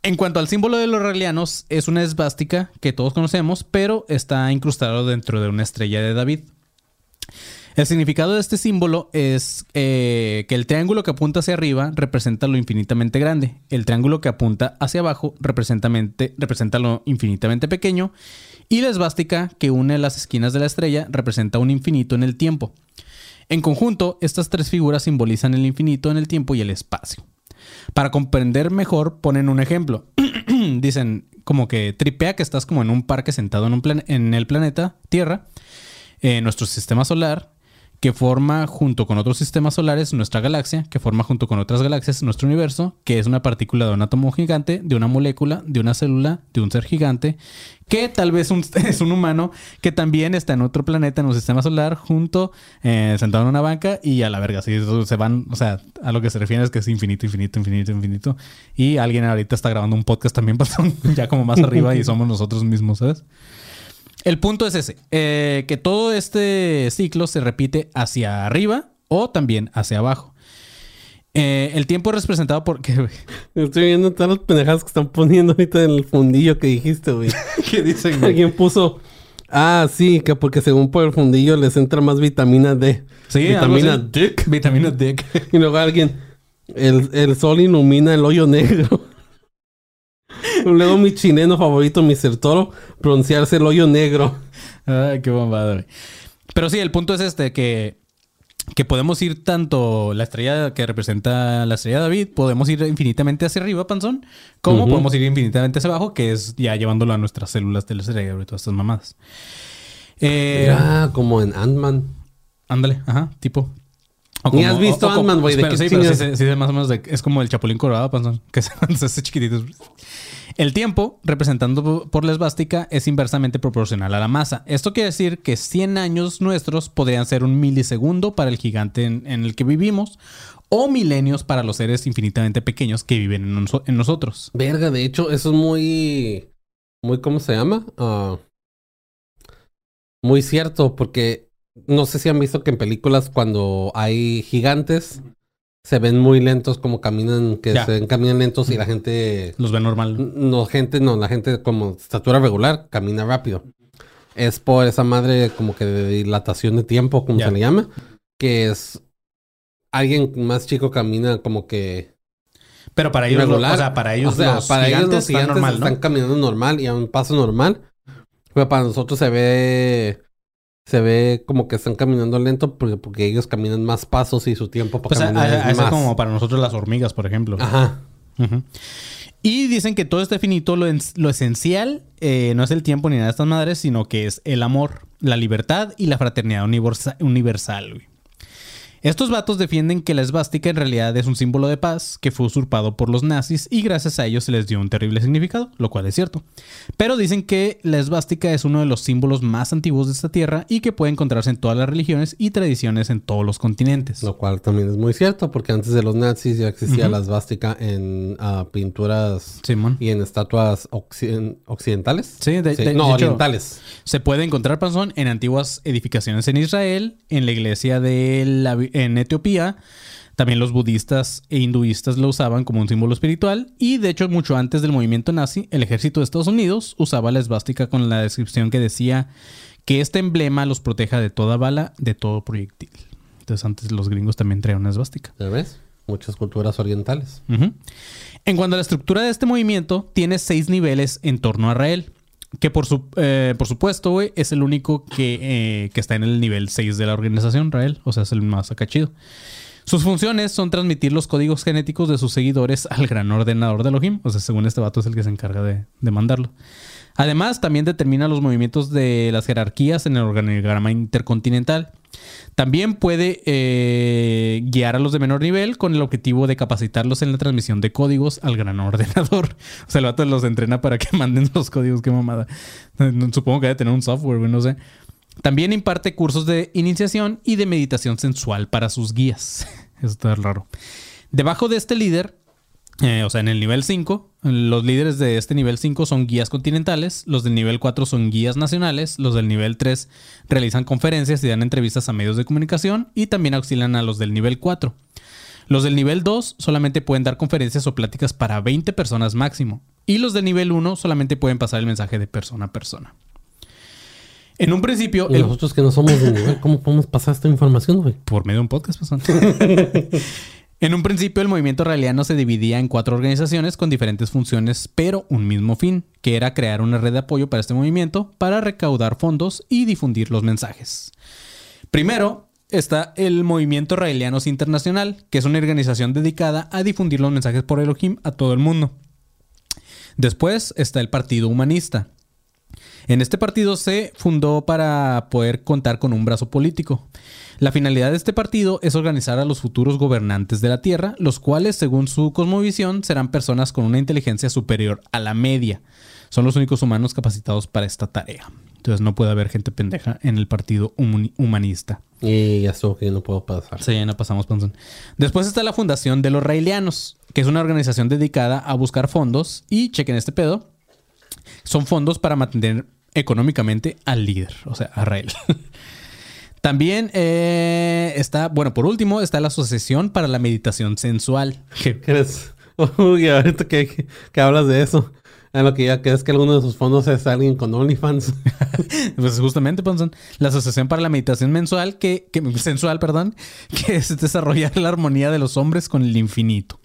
En cuanto al símbolo de los relianos, es una esvástica que todos conocemos, pero está incrustado dentro de una estrella de David. El significado de este símbolo es eh, que el triángulo que apunta hacia arriba representa lo infinitamente grande. El triángulo que apunta hacia abajo representa, representa lo infinitamente pequeño. Y la esvástica que une las esquinas de la estrella representa un infinito en el tiempo. En conjunto, estas tres figuras simbolizan el infinito en el tiempo y el espacio. Para comprender mejor, ponen un ejemplo. Dicen como que tripea que estás como en un parque sentado en, un plan- en el planeta Tierra, eh, nuestro sistema solar, que forma junto con otros sistemas solares nuestra galaxia, que forma junto con otras galaxias nuestro universo, que es una partícula de un átomo gigante, de una molécula, de una célula, de un ser gigante, que tal vez un- es un humano que también está en otro planeta, en un sistema solar, junto, eh, sentado en una banca y a la verga. Así se van, o sea, a lo que se refiere es que es infinito, infinito, infinito, infinito. Y alguien ahorita está grabando un podcast también, ya como más arriba y somos nosotros mismos, ¿sabes? El punto es ese, eh, que todo este ciclo se repite hacia arriba o también hacia abajo. Eh, el tiempo es representado por... ¿Qué? Estoy viendo todas las pendejadas que están poniendo ahorita en el fundillo que dijiste, güey. ¿Qué dicen? güey? Alguien puso. Ah, sí, que porque según por el fundillo les entra más vitamina D. Sí, vitamina. Dick. Vitamina D. Y luego alguien. El, el sol ilumina el hoyo negro. luego mi chileno favorito, Mr. Toro, pronunciarse el hoyo negro. Ay, qué bombada, güey. Pero sí, el punto es este, que, que podemos ir tanto la estrella que representa la estrella de David, podemos ir infinitamente hacia arriba, panzón, como podemos ir infinitamente hacia abajo, que es ya llevándolo a nuestras células del cerebro y todas estas mamadas. Eh, Mira, como en Ant-Man. Ándale, ajá, tipo. Ni has visto Ant-Man, güey, ¿de espera, qué sí, pero sí, sí, más o menos de- es como el chapulín colorado, panzón, que se hace chiquitito. El tiempo, representando por- la esvástica, es inversamente proporcional a la masa. Esto quiere decir que 100 años nuestros podrían ser un milisegundo para el gigante en, en el que vivimos o milenios para los seres infinitamente pequeños que viven en nosotros. Verga, de hecho, eso es muy. Muy, ¿cómo se llama? Ah, muy cierto, porque no sé si han visto que en películas cuando hay gigantes se ven muy lentos como caminan, que Ya. se ven, caminan lentos y la gente. Los ve normal. No, gente, no, la gente como estatura regular camina rápido. Es por esa madre como que de dilatación de tiempo, como Ya. se le llama, que es. Alguien más chico camina como que Pero para ellos, regular. o sea, para ellos O sea, los para ellos los gigantes están normal, están ¿no? caminando normal y a un paso normal. Pero para nosotros se ve se ve como que están caminando lento porque, porque ellos caminan más pasos y su tiempo para Pues caminar a- es a- más. como para nosotros las hormigas, por ejemplo. Ajá. Y dicen que todo este finito, lo, en- lo esencial, eh, no es el tiempo ni nada de estas madres, sino que es el amor, la libertad y la fraternidad universa- universal. güey. Estos vatos defienden que la esvástica en realidad es un símbolo de paz que fue usurpado por los nazis y gracias a ellos se les dio un terrible significado, lo cual es cierto. Pero dicen que la esvástica es uno de los símbolos más antiguos de esta tierra y que puede encontrarse en todas las religiones y tradiciones en todos los continentes. Lo cual también es muy cierto porque antes de los nazis ya existía la esvástica en ah, pinturas Simón. y en estatuas occiden- occidentales. Sí, de- de- no, de hecho- orientales. Se puede encontrar panzón en antiguas edificaciones en Israel, en la iglesia de la, en Etiopía. También los budistas e hinduistas lo usaban como un símbolo espiritual. Y de hecho, mucho antes del movimiento nazi, el ejército de Estados Unidos usaba la esvástica con la descripción que decía que este emblema los proteja de toda bala, de todo proyectil. Entonces, antes los gringos también traían una esvástica. ¿Ya ves? Muchas culturas orientales. En cuanto a la estructura de este movimiento, tiene seis niveles en torno a Rael. Que eh, por supuesto, güey, es el único que, eh, que está en el nivel 6 de la organización, Rael. O sea, es el más acá chido. Sus funciones son transmitir los códigos genéticos de sus seguidores al gran ordenador de Elohim. O sea, según este vato es el que se encarga de, de mandarlo. Además, también determina los movimientos de las jerarquías en el organigrama intercontinental. También puede eh, guiar a los de menor nivel con el objetivo de capacitarlos en la transmisión de códigos al gran ordenador. O sea, el vato los entrena para que manden los códigos, qué mamada. Supongo que debe tener un software, no sé. También imparte cursos de iniciación y de meditación sensual para sus guías. Eso está raro. Debajo de este líder, eh, o sea, en el nivel 5, los líderes de este nivel 5 son guías continentales, los del nivel 4 son guías nacionales, los del nivel 3 realizan conferencias y dan entrevistas a medios de comunicación y también auxilian a los del nivel 4. Los del nivel 2 solamente pueden dar conferencias o pláticas para 20 personas máximo. Y los del nivel 1 solamente pueden pasar el mensaje de persona a persona. En un principio, Y el- nosotros que no somos de nivel, ¿cómo podemos pasar esta información, güey? por medio de un podcast, pues. en un principio, el movimiento raeliano se dividía en cuatro organizaciones con diferentes funciones, pero un mismo fin, que era crear una red de apoyo para este movimiento para recaudar fondos y difundir los mensajes. Primero está el Movimiento Raelianos Internacional, que es una organización dedicada a difundir los mensajes por Elohim a todo el mundo. Después está el Partido Humanista. En este partido se fundó para poder contar con un brazo político. La finalidad de este partido es organizar a los futuros gobernantes de la Tierra, los cuales, según su cosmovisión, serán personas con una inteligencia superior a la media. Son los únicos humanos capacitados para esta tarea. Entonces no puede haber gente pendeja en el partido humani- humanista. Y ya estuvo que no puedo pasar. Sí, no pasamos panzón. Después está la Fundación de los Raelianos, que es una organización dedicada a buscar fondos y, chequen este pedo, son fondos para mantener económicamente al líder, o sea, a Rael. También eh, está, bueno, por último, está la Asociación para la Meditación Sensual. ¿Qué eres? Uy, ahorita que, que hablas de eso. En lo que ya crees que alguno de sus fondos es alguien con OnlyFans. Pues justamente, Panzón, la Asociación para la Meditación Mensual, que, que- sensual, perdón, que es desarrollar la armonía de los hombres con el infinito.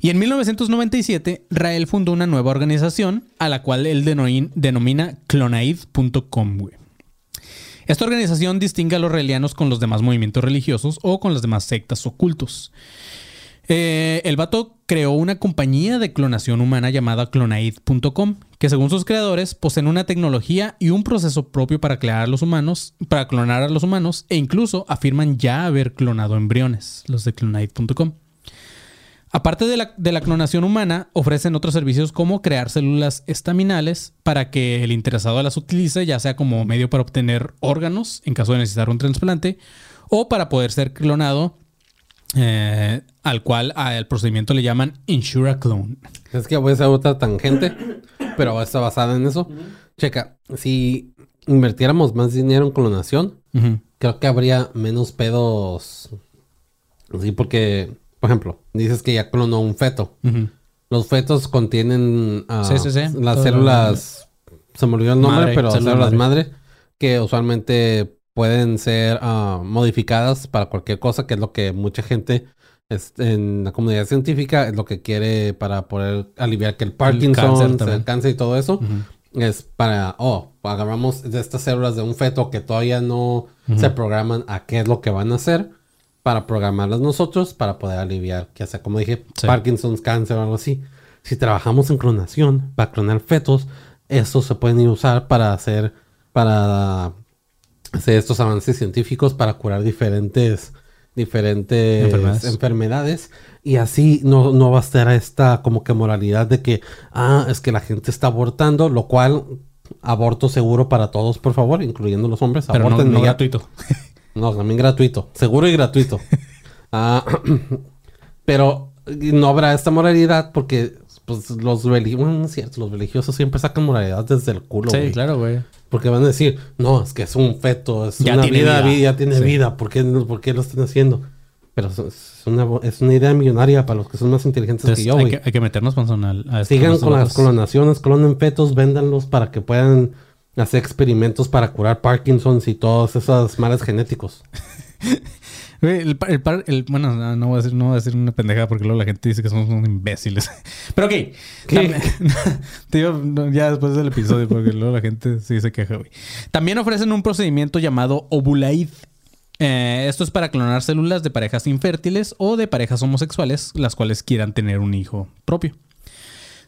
Y en 1997, Rael fundó una nueva organización a la cual él denomina clonaid.com. Esta organización distingue a los raelianos con los demás movimientos religiosos o con las demás sectas ocultos. Eh, el vato creó una compañía de clonación humana llamada clonaid.com, que según sus creadores poseen una tecnología y un proceso propio para a los humanos, para clonar a los humanos, e incluso afirman ya haber clonado embriones, los de clonaid.com. Aparte de la, de la clonación humana, ofrecen otros servicios como crear células estaminales para que el interesado las utilice, ya sea como medio para obtener órganos en caso de necesitar un trasplante, o para poder ser clonado, eh, al cual al procedimiento le llaman Insura Clone. Es que voy a hacer otra tangente, pero está basada en eso. Checa, si invirtiéramos más dinero en clonación, creo que habría menos pedos. Sí, porque, por ejemplo, dices que ya clonó un feto. Los fetos contienen ah, Sí, sí, sí. las Todo- células. Se me olvidó el nombre, Madre, pero células madre. que usualmente pueden ser ah, modificadas para cualquier cosa, que es lo que mucha gente es- en la comunidad científica es lo que quiere para poder aliviar que el Parkinson, cáncer el cáncer y todo eso. Es para, oh, agarramos de estas células de un feto que todavía no se programan a qué es lo que van a hacer para programarlas nosotros para poder aliviar, ya sea como dije, Sí. Parkinson's, cáncer o algo así. Si trabajamos en clonación, para clonar fetos, estos se pueden usar para hacer, para hacer estos avances científicos para curar diferentes, diferentes Enfermedades. enfermedades. Y así no, no va a estar esta como que moralidad de que, ah, es que la gente está abortando, lo cual, aborto seguro para todos, por favor, incluyendo los hombres. Pero no, Aborten no ya. gratuito. No, también gratuito. Seguro y gratuito. Ah, pero no habrá esta moralidad porque pues, los religiosos, bueno, no es cierto, los religiosos siempre sacan moralidad desde el culo. Sí, claro, güey. Porque van a decir, no, es que es un feto, es Ya una tiene vida, vida. vi- ya tiene Sí. vida. ¿Por qué, ¿Por qué lo están haciendo? Pero es- una, es una idea millonaria para los que son más inteligentes Entonces que yo, hay, güey. que, hay que meternos al- a esto Sigan con las vatos. clonaciones, clonen fetos, véndanlos para que puedan hacer experimentos para curar Parkinson's y todos esos males genéticos. El, el el- bueno, no, voy a decir, no voy a decir una pendejada porque luego la gente dice que somos unos imbéciles. Pero ok. También- Te digo, no, ya después del episodio, porque luego la gente sí se queja, güey. También ofrecen un procedimiento llamado Ovulaid. Eh, esto es para clonar células de parejas infértiles o de parejas homosexuales, las cuales quieran tener un hijo propio.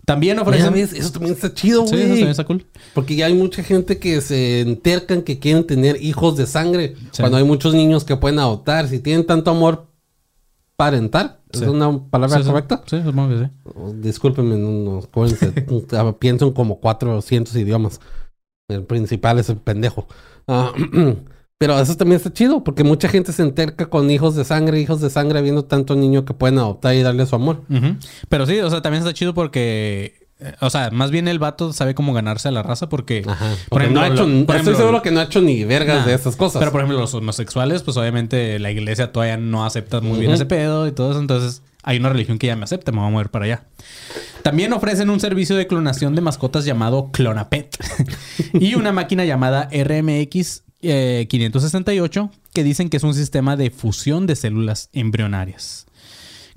También Mira, ofrecen... ¿ves? Eso también está chido, Sí, güey. eso también está cool. Porque ya hay mucha gente que se entercan que quieren tener hijos de sangre. Sí. Cuando hay muchos niños que pueden adoptar. Si tienen tanto amor parental. Sí. ¿Es una palabra Sí, sí. correcta? Sí, supongo que sí. Oh, Discúlpenme, no, no. Ah, Pienso en como 400 idiomas. El principal es el pendejo. Ah, pero eso también está chido, porque mucha gente se enterca con hijos de sangre, hijos de sangre, viendo tanto niño que pueden adoptar y darle su amor. Pero sí, o sea, también está chido porque... eh, O sea, más bien el vato sabe cómo ganarse a la raza porque... Ajá. Por Porque ejemplo, no ha hecho, lo- por estoy seguro que no ha hecho ni vergas Nah. de esas cosas. Pero por ejemplo, los homosexuales, pues obviamente la iglesia todavía no acepta muy bien ese pedo y todo eso. Entonces, hay una religión que ya me acepta, me voy a mover para allá. También ofrecen un servicio de clonación de mascotas llamado Clonapet y una máquina llamada RMX eh, 568 que dicen que es un sistema de fusión de células embrionarias.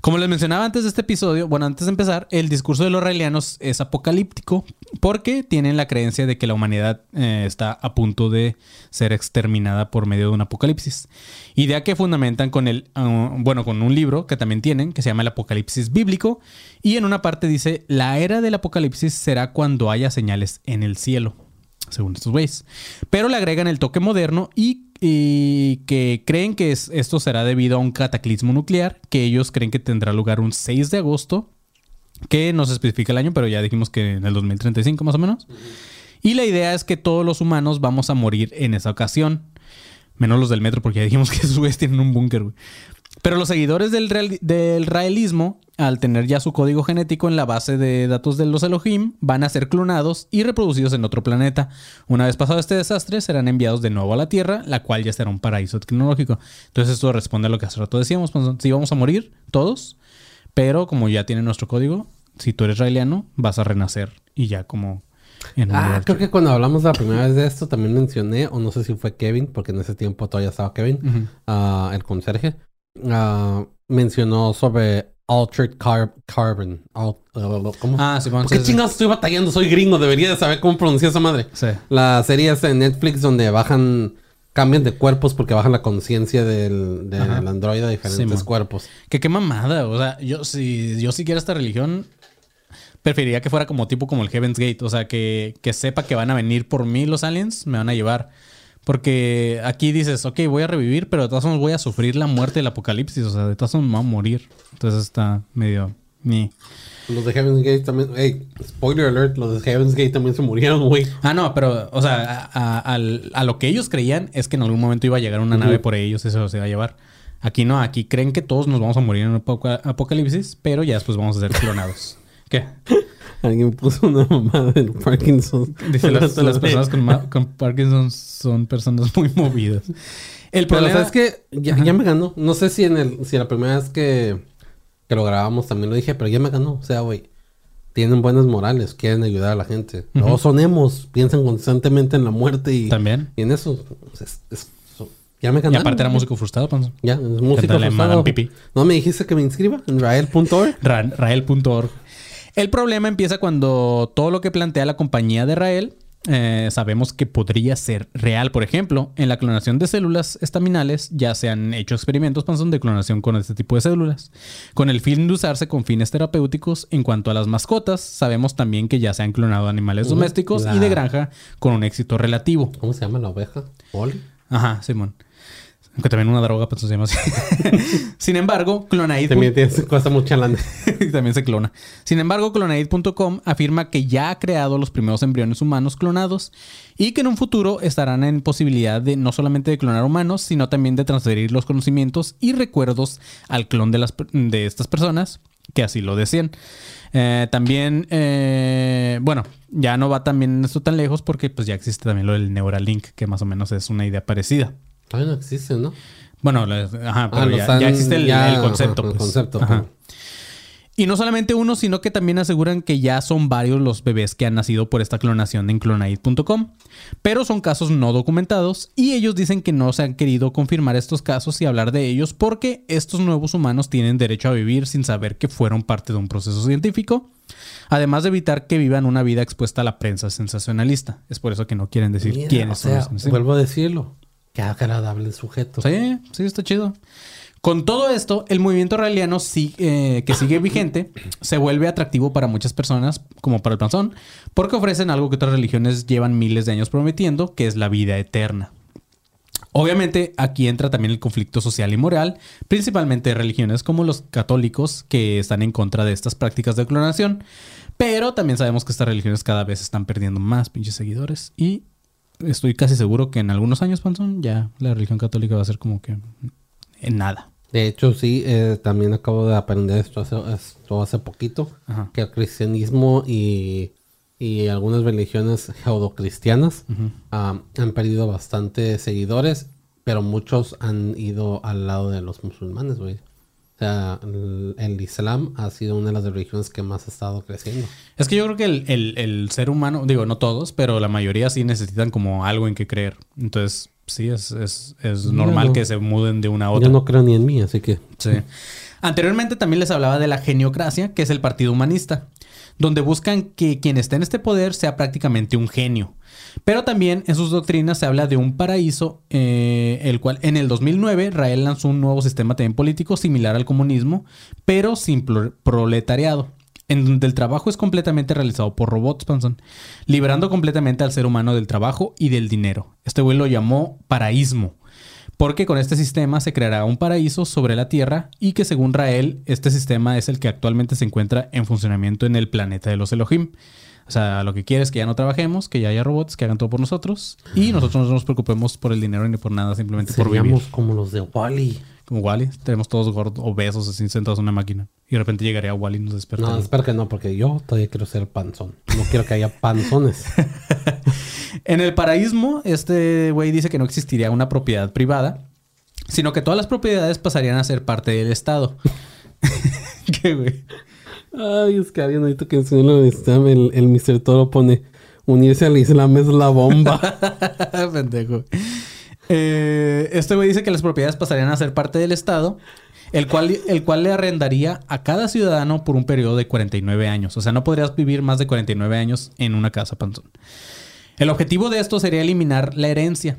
Como les mencionaba antes de este episodio, bueno, antes de empezar, el discurso de los raelianos es apocalíptico porque tienen la creencia de que la humanidad eh, está a punto de ser exterminada por medio de un apocalipsis. Idea que fundamentan con el, ah, bueno, con un libro que también tienen, que se llama el Apocalipsis Bíblico, y en una parte dice, la era del apocalipsis será cuando haya señales en el cielo, según estos güeyes. Pero le agregan el toque moderno y, que creen que es- esto será debido a un cataclismo nuclear que ellos creen que tendrá lugar un 6 de agosto, que no se especifica el año, pero ya dijimos que en el 2035 más o menos. Y la idea es que todos los humanos vamos a morir en esa ocasión. Menos los del metro, porque ya dijimos que esos güeyes tienen un búnker, güey. Pero los seguidores del, real- del raelismo, al tener ya su código genético en la base de datos de los Elohim, van a ser clonados y reproducidos en otro planeta. Una vez pasado este desastre, serán enviados de nuevo a la Tierra, la cual ya será un paraíso tecnológico. Entonces esto responde a lo que hace rato decíamos. Pues, si vamos a morir, todos, pero como ya tiene nuestro código, si tú eres raeliano, vas a renacer y ya como... Ah, creo que cuando hablamos la primera vez de esto también mencioné, o no sé si fue Kevin, porque en ese tiempo todavía estaba Kevin, ah, el conserje, ah, mencionó sobre Altered Car- Carbon. Al- ¿Cómo? Ah, sí, ¿Por qué sí, sí. chingados estoy batallando? Soy gringo, debería de saber cómo pronunciar esa madre. Sí. La serie es de Netflix donde bajan, cambian de cuerpos porque bajan la conciencia del, del androide a diferentes cuerpos. Que qué mamada. O sea, yo si yo siguiera esta religión, preferiría que fuera como tipo como el Heaven's Gate. O sea, que, que sepa que van a venir por mí los aliens, me van a llevar. Porque aquí dices, ok, voy a revivir, pero de todas formas voy a sufrir la muerte del apocalipsis. O sea, de todas formas me voy a morir. Entonces está medio... Ni. Los de Heaven's Gate también, hey, spoiler alert, los de Heaven's Gate también se murieron, güey. Ah, no, pero, o sea, a, a- lo que ellos creían es que en algún momento iba a llegar una nave por ellos y se los iba a llevar. Aquí no, aquí creen que todos nos vamos a morir en un apoca- apocalipsis, pero ya después vamos a ser clonados. ¿Qué? Alguien puso una mamada del Parkinson. Dice, las, las personas con, con Parkinson son personas muy movidas. El Pero problema sabes que ya, ya me ganó. No sé si en el, si la primera vez que, que lo grabamos también lo dije, pero ya me ganó. O sea, güey, tienen buenas morales, quieren ayudar a la gente. No son emos, piensan constantemente en la muerte y, También. y en eso. Es- es- so- ya me Y ganó. aparte era músico frustrado, Panzo. Ya, es músico frustrado. No me dijiste que me inscriba en rael.org. Ra- Rael.org. El problema empieza cuando todo lo que plantea la compañía de Rael eh, sabemos que podría ser real. Por ejemplo, en la clonación de células estaminales ya se han hecho experimentos Panzón, de clonación con este tipo de células, con el fin de usarse con fines terapéuticos. En cuanto a las mascotas, sabemos también que ya se han clonado animales domésticos y de granja con un éxito relativo. ¿Cómo se llama la oveja? ¿Oli? Ajá, Simón. Aunque también una droga, pues se llama así. Sin embargo, Clonaid... También tiene- cuesta mucha lana. también se clona. Sin embargo, Clonaid.com afirma que ya ha creado los primeros embriones humanos clonados y que en un futuro estarán en posibilidad de no solamente de clonar humanos, sino también de transferir los conocimientos y recuerdos al clon de, las, de estas personas que así lo deseen. Eh, también, eh, bueno, ya no va también esto tan lejos porque pues ya existe también lo del Neuralink, que más o menos es una idea parecida. Todavía no existe, ¿no? Bueno, ajá, pero Ah, lo ya, ya existe el, ya, el concepto. ajá, el pues. concepto, Ajá. pero- Y no solamente uno, sino que también aseguran que ya son varios los bebés que han nacido por esta clonación en clonaid.com. Pero son casos no documentados y ellos dicen que no se han querido confirmar estos casos y hablar de ellos porque estos nuevos humanos tienen derecho a vivir sin saber que fueron parte de un proceso científico. Además de evitar que vivan una vida expuesta a la prensa sensacionalista. Es por eso que no quieren decir Mira, quiénes o sea, son los. Vuelvo a decirlo. Qué agradable sujeto. Sí, sí, está chido. Con todo esto, el movimiento raeliano sí- eh, que sigue vigente se vuelve atractivo para muchas personas, como para el panzón, porque ofrecen algo que otras religiones llevan miles de años prometiendo, que es la vida eterna. Obviamente aquí entra también el conflicto social y moral, principalmente de religiones como los católicos que están en contra de estas prácticas de clonación, pero también sabemos que estas religiones cada vez están perdiendo más pinches seguidores y estoy casi seguro que en algunos años, Panzón, ya la religión católica va a ser como que en nada. De hecho, sí, eh, también acabo de aprender esto hace, esto hace poquito, Ajá. que el cristianismo y, y algunas religiones judeocristianas ah, han perdido bastante seguidores, pero muchos han ido al lado de los musulmanes, güey. O sea, el, el Islam ha sido una de las religiones que más ha estado creciendo. Es que yo creo que el, el- el ser humano, digo, no todos, pero la mayoría sí necesitan como algo en que creer. Entonces, sí, es, es, es normal no. que se muden de una a otra. Yo no creo ni en mí, así que... Sí. Anteriormente también les hablaba de la geniocracia, que es el partido humanista, donde buscan que quien esté en este poder sea prácticamente un genio. Pero también en sus doctrinas se habla de un paraíso, eh, el cual en el 2009 Rael lanzó un nuevo sistema también político similar al comunismo, pero sin pro- proletariado, en donde el trabajo es completamente realizado por robots, Panzón, liberando completamente al ser humano del trabajo y del dinero. Este güey lo llamó paraísmo. Porque con este sistema se creará un paraíso sobre la Tierra y que según Rael, este sistema es el que actualmente se encuentra en funcionamiento en el planeta de los Elohim. O sea, lo que quiere es que ya no trabajemos, que ya haya robots que hagan todo por nosotros y nosotros no nos preocupemos por el dinero ni por nada, simplemente por vivir. Seríamos como los de Wally. Como Wally, tenemos todos gordos, obesos, así sentados en una máquina. Y de repente llegaría Wally y nos despertaría. No, espero que no, porque yo todavía quiero ser panzón. No quiero que haya panzones. En el paraísmo, este güey dice que no existiría una propiedad privada, sino que todas las propiedades pasarían a ser parte del Estado. ¿Qué güey? Ay, es que alguien ahorita que enseñó lo de Islam, el, el Mr. Toro pone unirse al Islam es la bomba. Pendejo. Eh, este güey dice que las propiedades pasarían a ser parte del Estado, el cual, el cual le arrendaría a cada ciudadano por un periodo de 49 años. O sea, no podrías vivir más de 49 años en una casa, panzón. El objetivo de esto sería eliminar la herencia,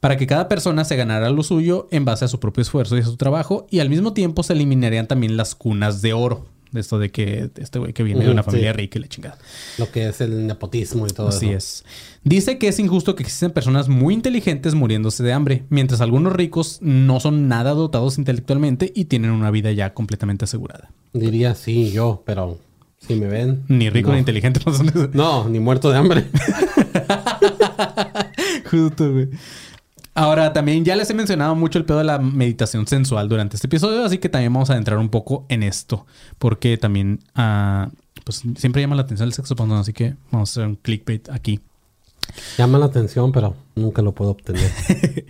para que cada persona se ganara lo suyo en base a su propio esfuerzo y a su trabajo, y al mismo tiempo se eliminarían también las cunas de oro. De esto de que este güey que viene de una familia sí. rica y la chingada. lo que es el nepotismo y todo Así eso. es. Dice que es injusto que existen personas muy inteligentes muriéndose de hambre, mientras algunos ricos no son nada dotados intelectualmente y tienen una vida ya completamente asegurada. Diría sí, yo, pero si me ven. Ni rico no. ni inteligente no son. No, ni muerto de hambre. Justo, güey. Ahora, también ya les he mencionado mucho el pedo de la meditación sensual durante este episodio, así que también vamos a entrar un poco en esto, porque también, ah, pues siempre llama la atención el sexo, panzón, así que vamos a hacer un clickbait aquí. Llama la atención, pero nunca lo puedo obtener.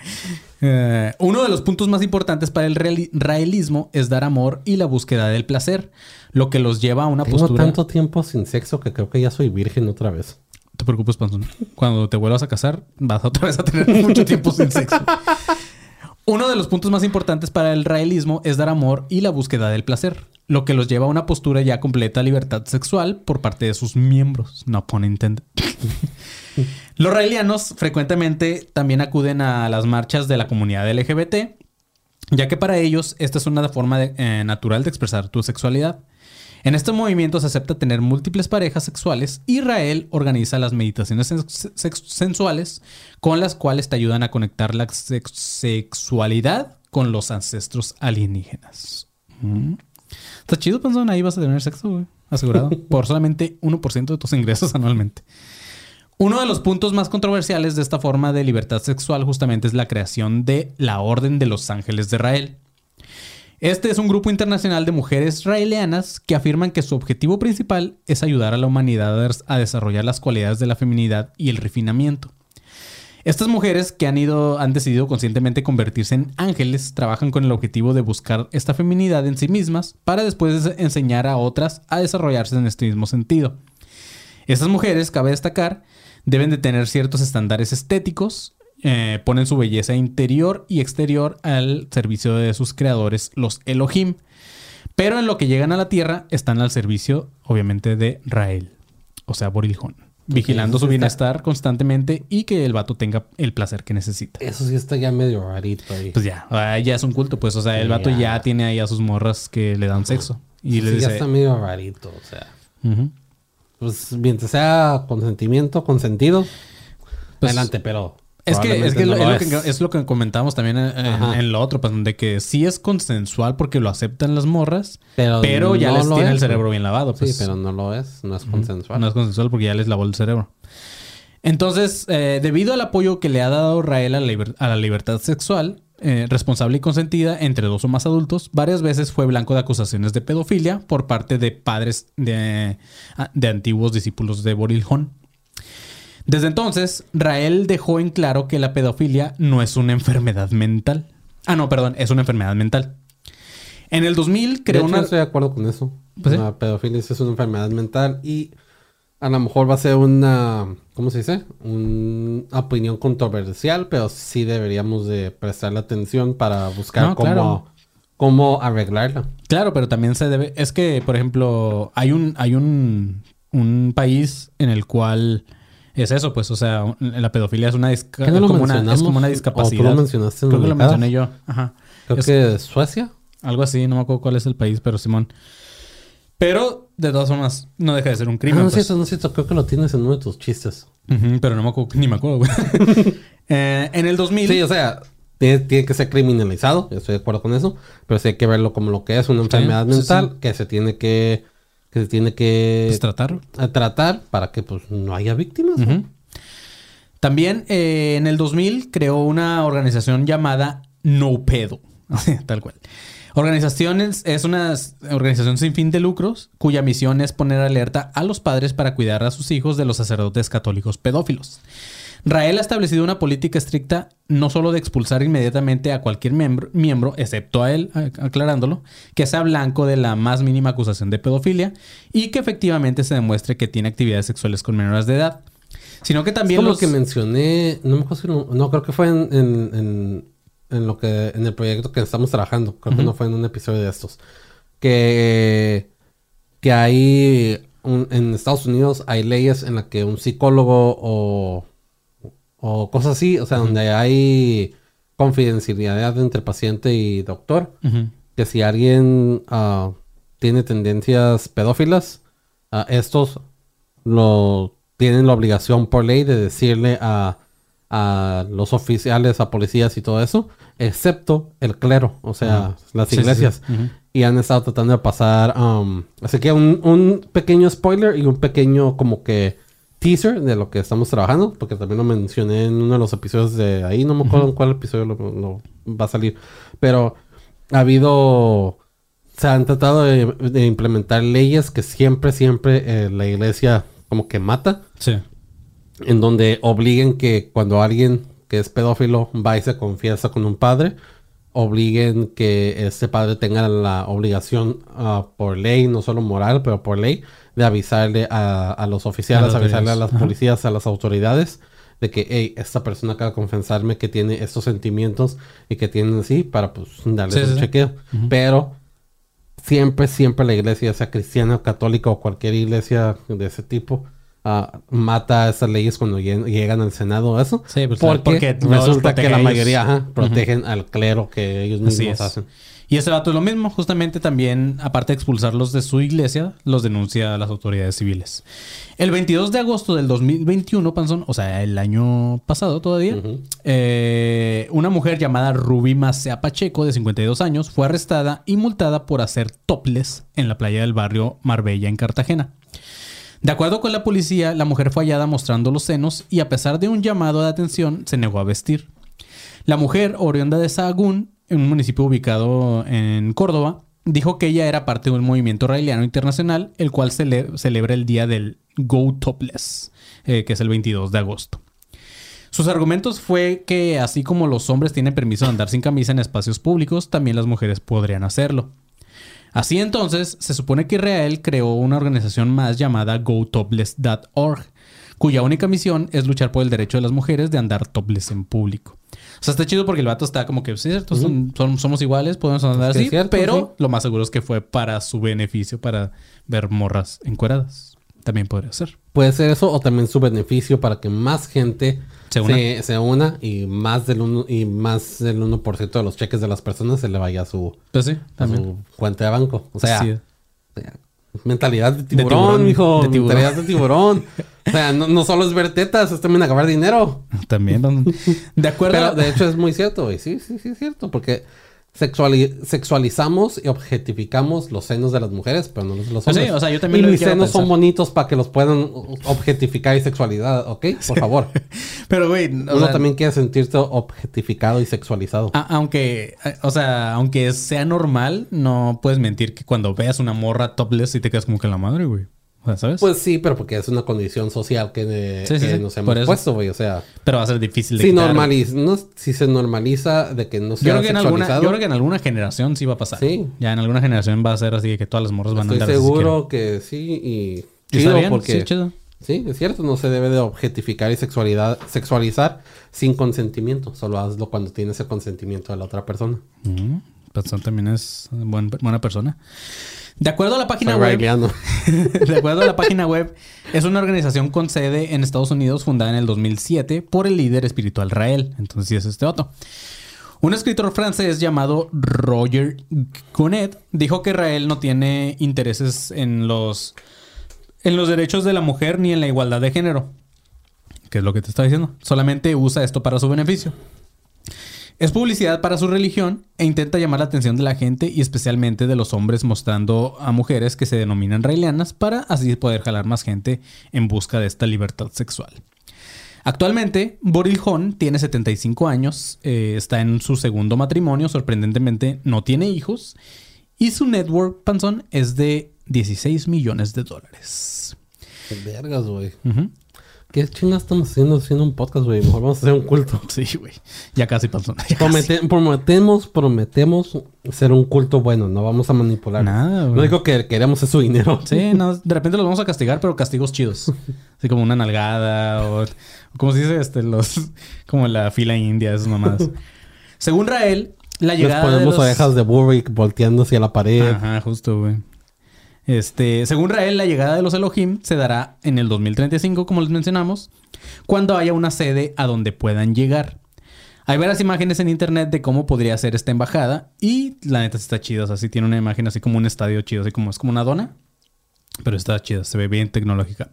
Eh, uno de los puntos más importantes para el reali- raelismo es dar amor y la búsqueda del placer, lo que los lleva a una Tengo postura. tanto tiempo sin sexo que creo que ya soy virgen otra vez. Te preocupes, Panzón. Cuando te vuelvas a casar, vas otra vez a tener mucho tiempo sin sexo. Uno de los puntos más importantes para el raelismo es dar amor y la búsqueda del placer, lo que los lleva a una postura ya completa libertad sexual por parte de sus miembros. No pone intended. los raelianos frecuentemente también acuden a las marchas de la comunidad LGBT, ya que para ellos esta es una forma eh, natural de expresar tu sexualidad. En este movimiento se acepta tener múltiples parejas sexuales. Israel organiza las meditaciones sensuales con las cuales te ayudan a conectar la sex- sexualidad con los ancestros alienígenas. Mm. Está chido, Panzón. Ahí vas a tener sexo, güey. Asegurado. por solamente 1% de tus ingresos anualmente. Uno de los puntos más controversiales de esta forma de libertad sexual justamente es la creación de la Orden de los Ángeles de Israel. Este es un grupo internacional de mujeres israelianas que afirman que su objetivo principal es ayudar a la humanidad a des- a desarrollar las cualidades de la feminidad y el refinamiento. Estas mujeres que han ido, han decidido conscientemente convertirse en ángeles, trabajan con el objetivo de buscar esta feminidad en sí mismas para después enseñar a otras a desarrollarse en este mismo sentido. Estas mujeres, cabe destacar, deben de tener ciertos estándares estéticos, eh, ponen su belleza interior y exterior al servicio de sus creadores, los Elohim. Pero en lo que llegan a la tierra están al servicio, obviamente, de Rael, o sea, Boriljón. vigilando su está- bienestar constantemente y que el vato tenga el placer que necesita. Eso sí está ya medio rarito ahí. Pues ya, ah, ya es un culto, pues. O sea, el vato Ya. tiene ahí a sus morras que le dan sexo. Y le sí, ya está medio rarito, o sea. Pues mientras sea consentimiento, consentido, Pues, adelante, pero. Es que, es, que lo- es, que, es lo que comentábamos también en, en- lo otro, pues, de que sí es consensual porque lo aceptan las morras, Pero, pero, ya no les lo tiene es, el cerebro bien lavado. Pues. Sí, pero no lo es, no es consensual. No es consensual porque ya les lavó el cerebro. Entonces, eh, debido al apoyo que le ha dado Rael a la, liber- a la libertad sexual, eh, responsable y consentida entre dos o más adultos, varias veces fue blanco de acusaciones de pedofilia por parte de padres de, ah, de antiguos discípulos de Borilhón. Desde entonces, Rael dejó en claro que la pedofilia no es una enfermedad mental. Ah, no, perdón, es una enfermedad mental. En el 2000 De creó hecho, una... estoy de acuerdo con eso. Pues sí. la pedofilia es una enfermedad mental y a lo mejor va a ser una, ¿cómo se dice? Una opinión controversial, pero sí deberíamos de prestarle atención para buscar No, cómo, claro. cómo arreglarla. Claro, pero también se debe. Es que, por ejemplo, hay un, hay un, un país en el cual es eso, pues, o sea, la pedofilia es una, disca- ¿Qué no lo como, una, es como una ¿O tú discapacidad. lo mencionaste en Creo que lo mencioné yo. Ajá. Creo Es que Suecia. Algo así, no me acuerdo cuál es el país, pero Simón. Pero, de todas formas, no deja de ser un Ah, crimen. no es pues. cierto, no es cierto. Creo que lo tienes en uno de tus chistes. Pero no me acuerdo, ni me acuerdo, güey. Eh, en el 2000. Sí, o sea, tiene, tiene que ser criminalizado. Yo estoy de acuerdo con eso. Pero sí hay que verlo como lo que es una enfermedad sí, sí. mental que se tiene que que se tiene que pues, tratar. tratar para que pues no haya víctimas. También eh, en el 2000 creó una organización llamada No Pedo, tal cual. Organizaciones es una organización sin fin de lucros cuya misión es poner alerta a los padres para cuidar a sus hijos de los sacerdotes católicos pedófilos. Rael ha establecido una política estricta no solo de expulsar inmediatamente a cualquier miembro, miembro excepto a él, aclarándolo, que sea blanco de la más mínima acusación de pedofilia y que efectivamente se demuestre que tiene actividades sexuales con menores de edad, sino que Es también como los... lo que mencioné, no me acuerdo si no creo que fue en, en, en- en lo que en el proyecto que estamos trabajando, creo que no fue en un episodio de estos. Que que hay un- en Estados Unidos hay leyes en las que un psicólogo o o cosas así, o sea, donde hay confidencialidad entre paciente y doctor, que si alguien ah, tiene tendencias pedófilas, ah, estos lo tienen la obligación por ley de decirle a, a los oficiales, a policías y todo eso, excepto el clero, o sea, las Sí, sí, sí. iglesias. Y han estado tratando de pasar, um, así que un, un pequeño spoiler y un pequeño como que teaser de lo que estamos trabajando, porque también lo mencioné en uno de los episodios de ahí, no me acuerdo en cuál episodio lo, lo va a salir, pero ha habido, se han tratado de, de implementar leyes que siempre, siempre eh, la iglesia como que mata, Sí. en donde obliguen que cuando alguien que es pedófilo va y se confiesa con un padre, obliguen que este padre tenga la obligación ah, por ley, no solo moral, pero por ley, de avisarle a, a los oficiales, A las avisarle a las Ajá. policías, a las autoridades, de que, hey, esta persona acaba de confesarme que tiene estos sentimientos y que tiene así, para pues darle Sí, un sí, sí. chequeo. Pero siempre, siempre la iglesia, sea cristiana, católica o cualquier iglesia de ese tipo, ah, mata esas leyes cuando lleg- llegan al Senado eso. Sí, pues, porque, resulta que la mayoría ajá, protegen al clero que ellos mismos hacen. Y ese vato es lo mismo, justamente también, aparte de expulsarlos de su iglesia, los denuncia a las autoridades civiles. El 22 de agosto del 2021, Panzón, o sea, el año pasado todavía, eh, una mujer llamada Ruby Macea Pacheco, de 52 años, fue arrestada y multada por hacer topless en la playa del barrio Marbella, en Cartagena. De acuerdo con la policía, la mujer fue hallada mostrando los senos y a pesar de un llamado de atención, se negó a vestir. La mujer, oriunda de Sahagún, en un municipio ubicado en Córdoba, dijo que ella era parte de un movimiento raeliano internacional, el cual cele- celebra el día del Go Topless, eh, que es el 22 de agosto. Sus argumentos fue que así como los hombres tienen permiso de andar sin camisa en espacios públicos, también las mujeres podrían hacerlo. Así entonces, se supone que Israel creó una organización más llamada GoTopless.org, cuya única misión es luchar por el derecho de las mujeres de andar topless en público. O sea, está chido porque el vato está como que, sí, cierto, son- son- somos iguales, podemos andar así, cierto, pero sí. lo más seguro es que fue para su beneficio, para ver morras encueradas. También podría ser. Puede ser eso o también su beneficio para que más gente Se una. se, una y más del uno, y más del 1% de los cheques de las personas se le vaya a su, Pues sí, a también. su cuenta de banco. O sea, Sí. o sea, mentalidad de tiburón, tiburón, mijo. de tiburón. Mentalidad de tiburón. o sea, no, no solo es ver tetas, es también acabar dinero. También. De acuerdo. Pero de hecho es muy cierto, güey. Sí, sí, sí, es cierto. Porque sexuali- sexualizamos y objetificamos los senos de las mujeres, pero no los de los Pues sí, hombres. o sea, yo también Y mis senos son bonitos para que los puedan objetificar y sexualidad, ¿ok? Por favor. Pero, güey, Uno sea, también quiere sentirse objetificado y sexualizado. aunque, o sea, aunque sea normal, no puedes mentir que cuando veas una morra topless y te quedas como que la madre, güey. ¿Sabes? Pues sí, pero porque es una condición social que, eh, Sí, que sí, nos hemos puesto, güey. O sea, Pero va a ser difícil de si, quitar. normaliza, no, si se normaliza de que no Yo sea creo, que en alguna, yo creo que en alguna generación sí va a pasar. Sí. Ya en alguna generación va a ser así que todas las morras van a estoy andar así si seguro que sí y quieren. ¿Y chido está bien? porque Sí, chido. Sí, es cierto, no se debe de objetificar y sexualidad, sexualizar sin consentimiento. Solo hazlo cuando tienes el consentimiento de la otra persona. Mm, Panzón también es buen- buena persona. De acuerdo a la página web, de acuerdo a la página web, es una organización con sede en Estados Unidos fundada en el 2007 por el líder espiritual Rael. Entonces sí es este otro. Un escritor francés llamado Roger Gonet dijo que Rael no tiene intereses en los en los derechos de la mujer ni en la igualdad de género. ¿Qué es lo que te está diciendo? Solamente usa esto para su beneficio. Es publicidad para su religión e intenta llamar la atención de la gente y especialmente de los hombres mostrando a mujeres que se denominan raelianas para así poder jalar más gente en busca de esta libertad sexual. Actualmente, Boril Hon tiene 75 años, eh, está en su segundo matrimonio, sorprendentemente no tiene hijos y su network panzón es de 16 millones de dólares. Vergas, güey. Ujú. ¿Qué chingas estamos haciendo haciendo un podcast, güey? Mejor vamos a hacer un culto. Sí, güey. Ya casi panzón. ya. Promete- prometemos, prometemos ser un culto bueno. No vamos a manipular. Nada, güey. No digo que queremos es su dinero. Sí, no, de repente los vamos a castigar, pero castigos chidos. Así como una nalgada o, o como se dice, este, los, como la fila india, esas mamadas. Según Rael, la Les llegada de ponemos los... orejas de Burrick volteando hacia la pared. Ajá, justo, güey. Este, según Rael, la llegada de los Elohim se dará en el 2035, como les mencionamos, cuando haya una sede a donde puedan llegar. Hay varias imágenes en internet de cómo podría ser esta embajada y la neta está chida. O sea, sí tiene una imagen así como un estadio chido, así como es como una dona, pero está chida, se ve bien tecnológica.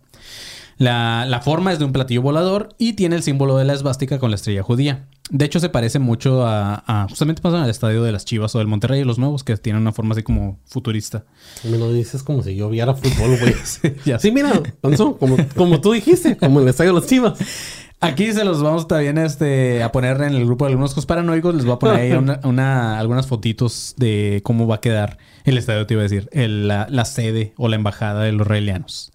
La, la forma es de un platillo volador y tiene el símbolo de la esvástica con la estrella judía. De hecho, se parece mucho a, a- justamente pasa al estadio de las Chivas o del Monterrey y los nuevos, que tienen una forma así como futurista. Me lo dices como si yo viera fútbol, güey. ya sí, mira, como, como tú dijiste, como el estadio de los chivas. Aquí se los vamos también este, a poner en el grupo de algunos paranoicos. Les voy a poner ahí una, una- algunas fotitos de cómo va a quedar el estadio, te iba a decir, el- la, la sede o la embajada de los raelianos.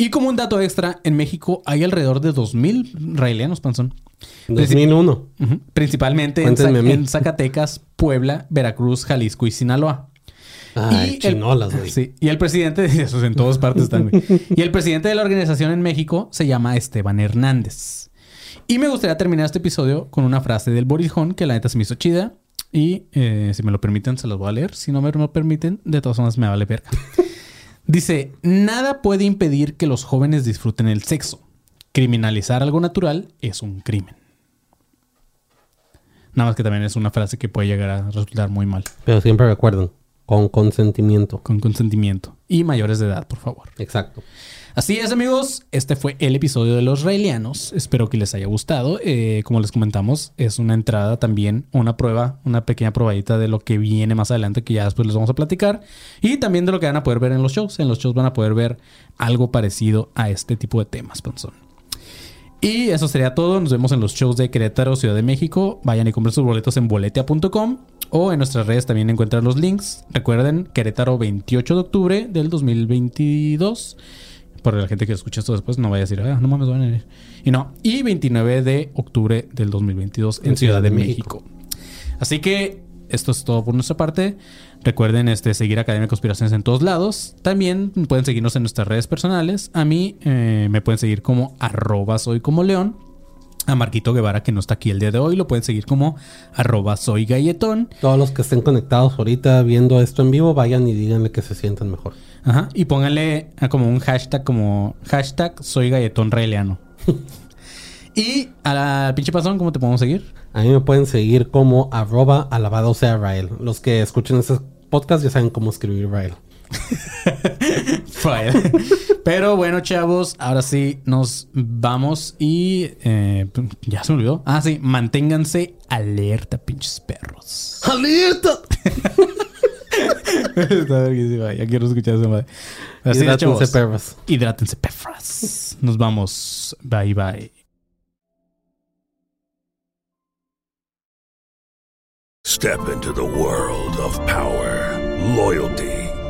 Y como un dato extra, en México hay alrededor de 2.000 raelianos, Panzón. 2001. Ujú. Principalmente en, Zacatecas, Puebla, Veracruz, Jalisco y Sinaloa. Ay, el- chinolas, güey. Sí, y el presidente, esos en todas partes güey. Y el presidente de la organización en México se llama Esteban Hernández. Y me gustaría terminar este episodio con una frase del Borijón que la neta se me hizo chida. Y eh, si me lo permiten, se los voy a leer. Si no me lo permiten, de todas formas me vale verga. Dice: Nada puede impedir que los jóvenes disfruten el sexo. Criminalizar algo natural es un crimen. Nada más que también es una frase que puede llegar a resultar muy mal. Pero siempre recuerden, con consentimiento. Con consentimiento. Y mayores de edad, por favor. Exacto. Así es, amigos. Este fue el episodio de los Raelianos. Espero que les haya gustado. Eh, como les comentamos, es una entrada también, una prueba, una pequeña probadita de lo que viene más adelante, que ya después les vamos a platicar. Y también de lo que van a poder ver en los shows. En los shows van a poder ver algo parecido a este tipo de temas, Panzón. Y eso sería todo. Nos vemos en los shows de Querétaro, Ciudad de México. Vayan y compren sus boletos en boletia.com o en nuestras redes también encuentran los links. Recuerden, Querétaro 28 de octubre del 2022. Por la gente que escucha esto después no vaya a decir, ah, no mames, van a ir. Y no. Y 29 de octubre del 2022 en Ciudad de México. Así que esto es todo por nuestra parte. Recuerden este, seguir Academia de Conspiraciones en todos lados. También pueden seguirnos en nuestras redes personales. A mí eh, me pueden seguir como arroba soy como león. A Marquito Guevara, que no está aquí el día de hoy, lo pueden seguir como arroba soy galletón. Todos los que estén conectados ahorita viendo esto en vivo, vayan y díganle que se sientan mejor. Ajá. Y pónganle como un hashtag como hashtag soy galletón raeliano. y a la pinche pasón, ¿cómo te podemos seguir? A mí me pueden seguir como arroba alabado sea Rael. Los que escuchen este podcast ya saben cómo escribir Rael. Fire. Pero bueno, chavos, ahora sí nos vamos y eh, ya se me olvidó. Ah, sí, manténganse alerta, pinches perros. ¡Alerta! Está verguísima, Ya quiero escuchar esa madre. Así Hidrátense, perros. Hidrátense, perras. Nos vamos. Bye, bye. Step into the world of power, loyalty,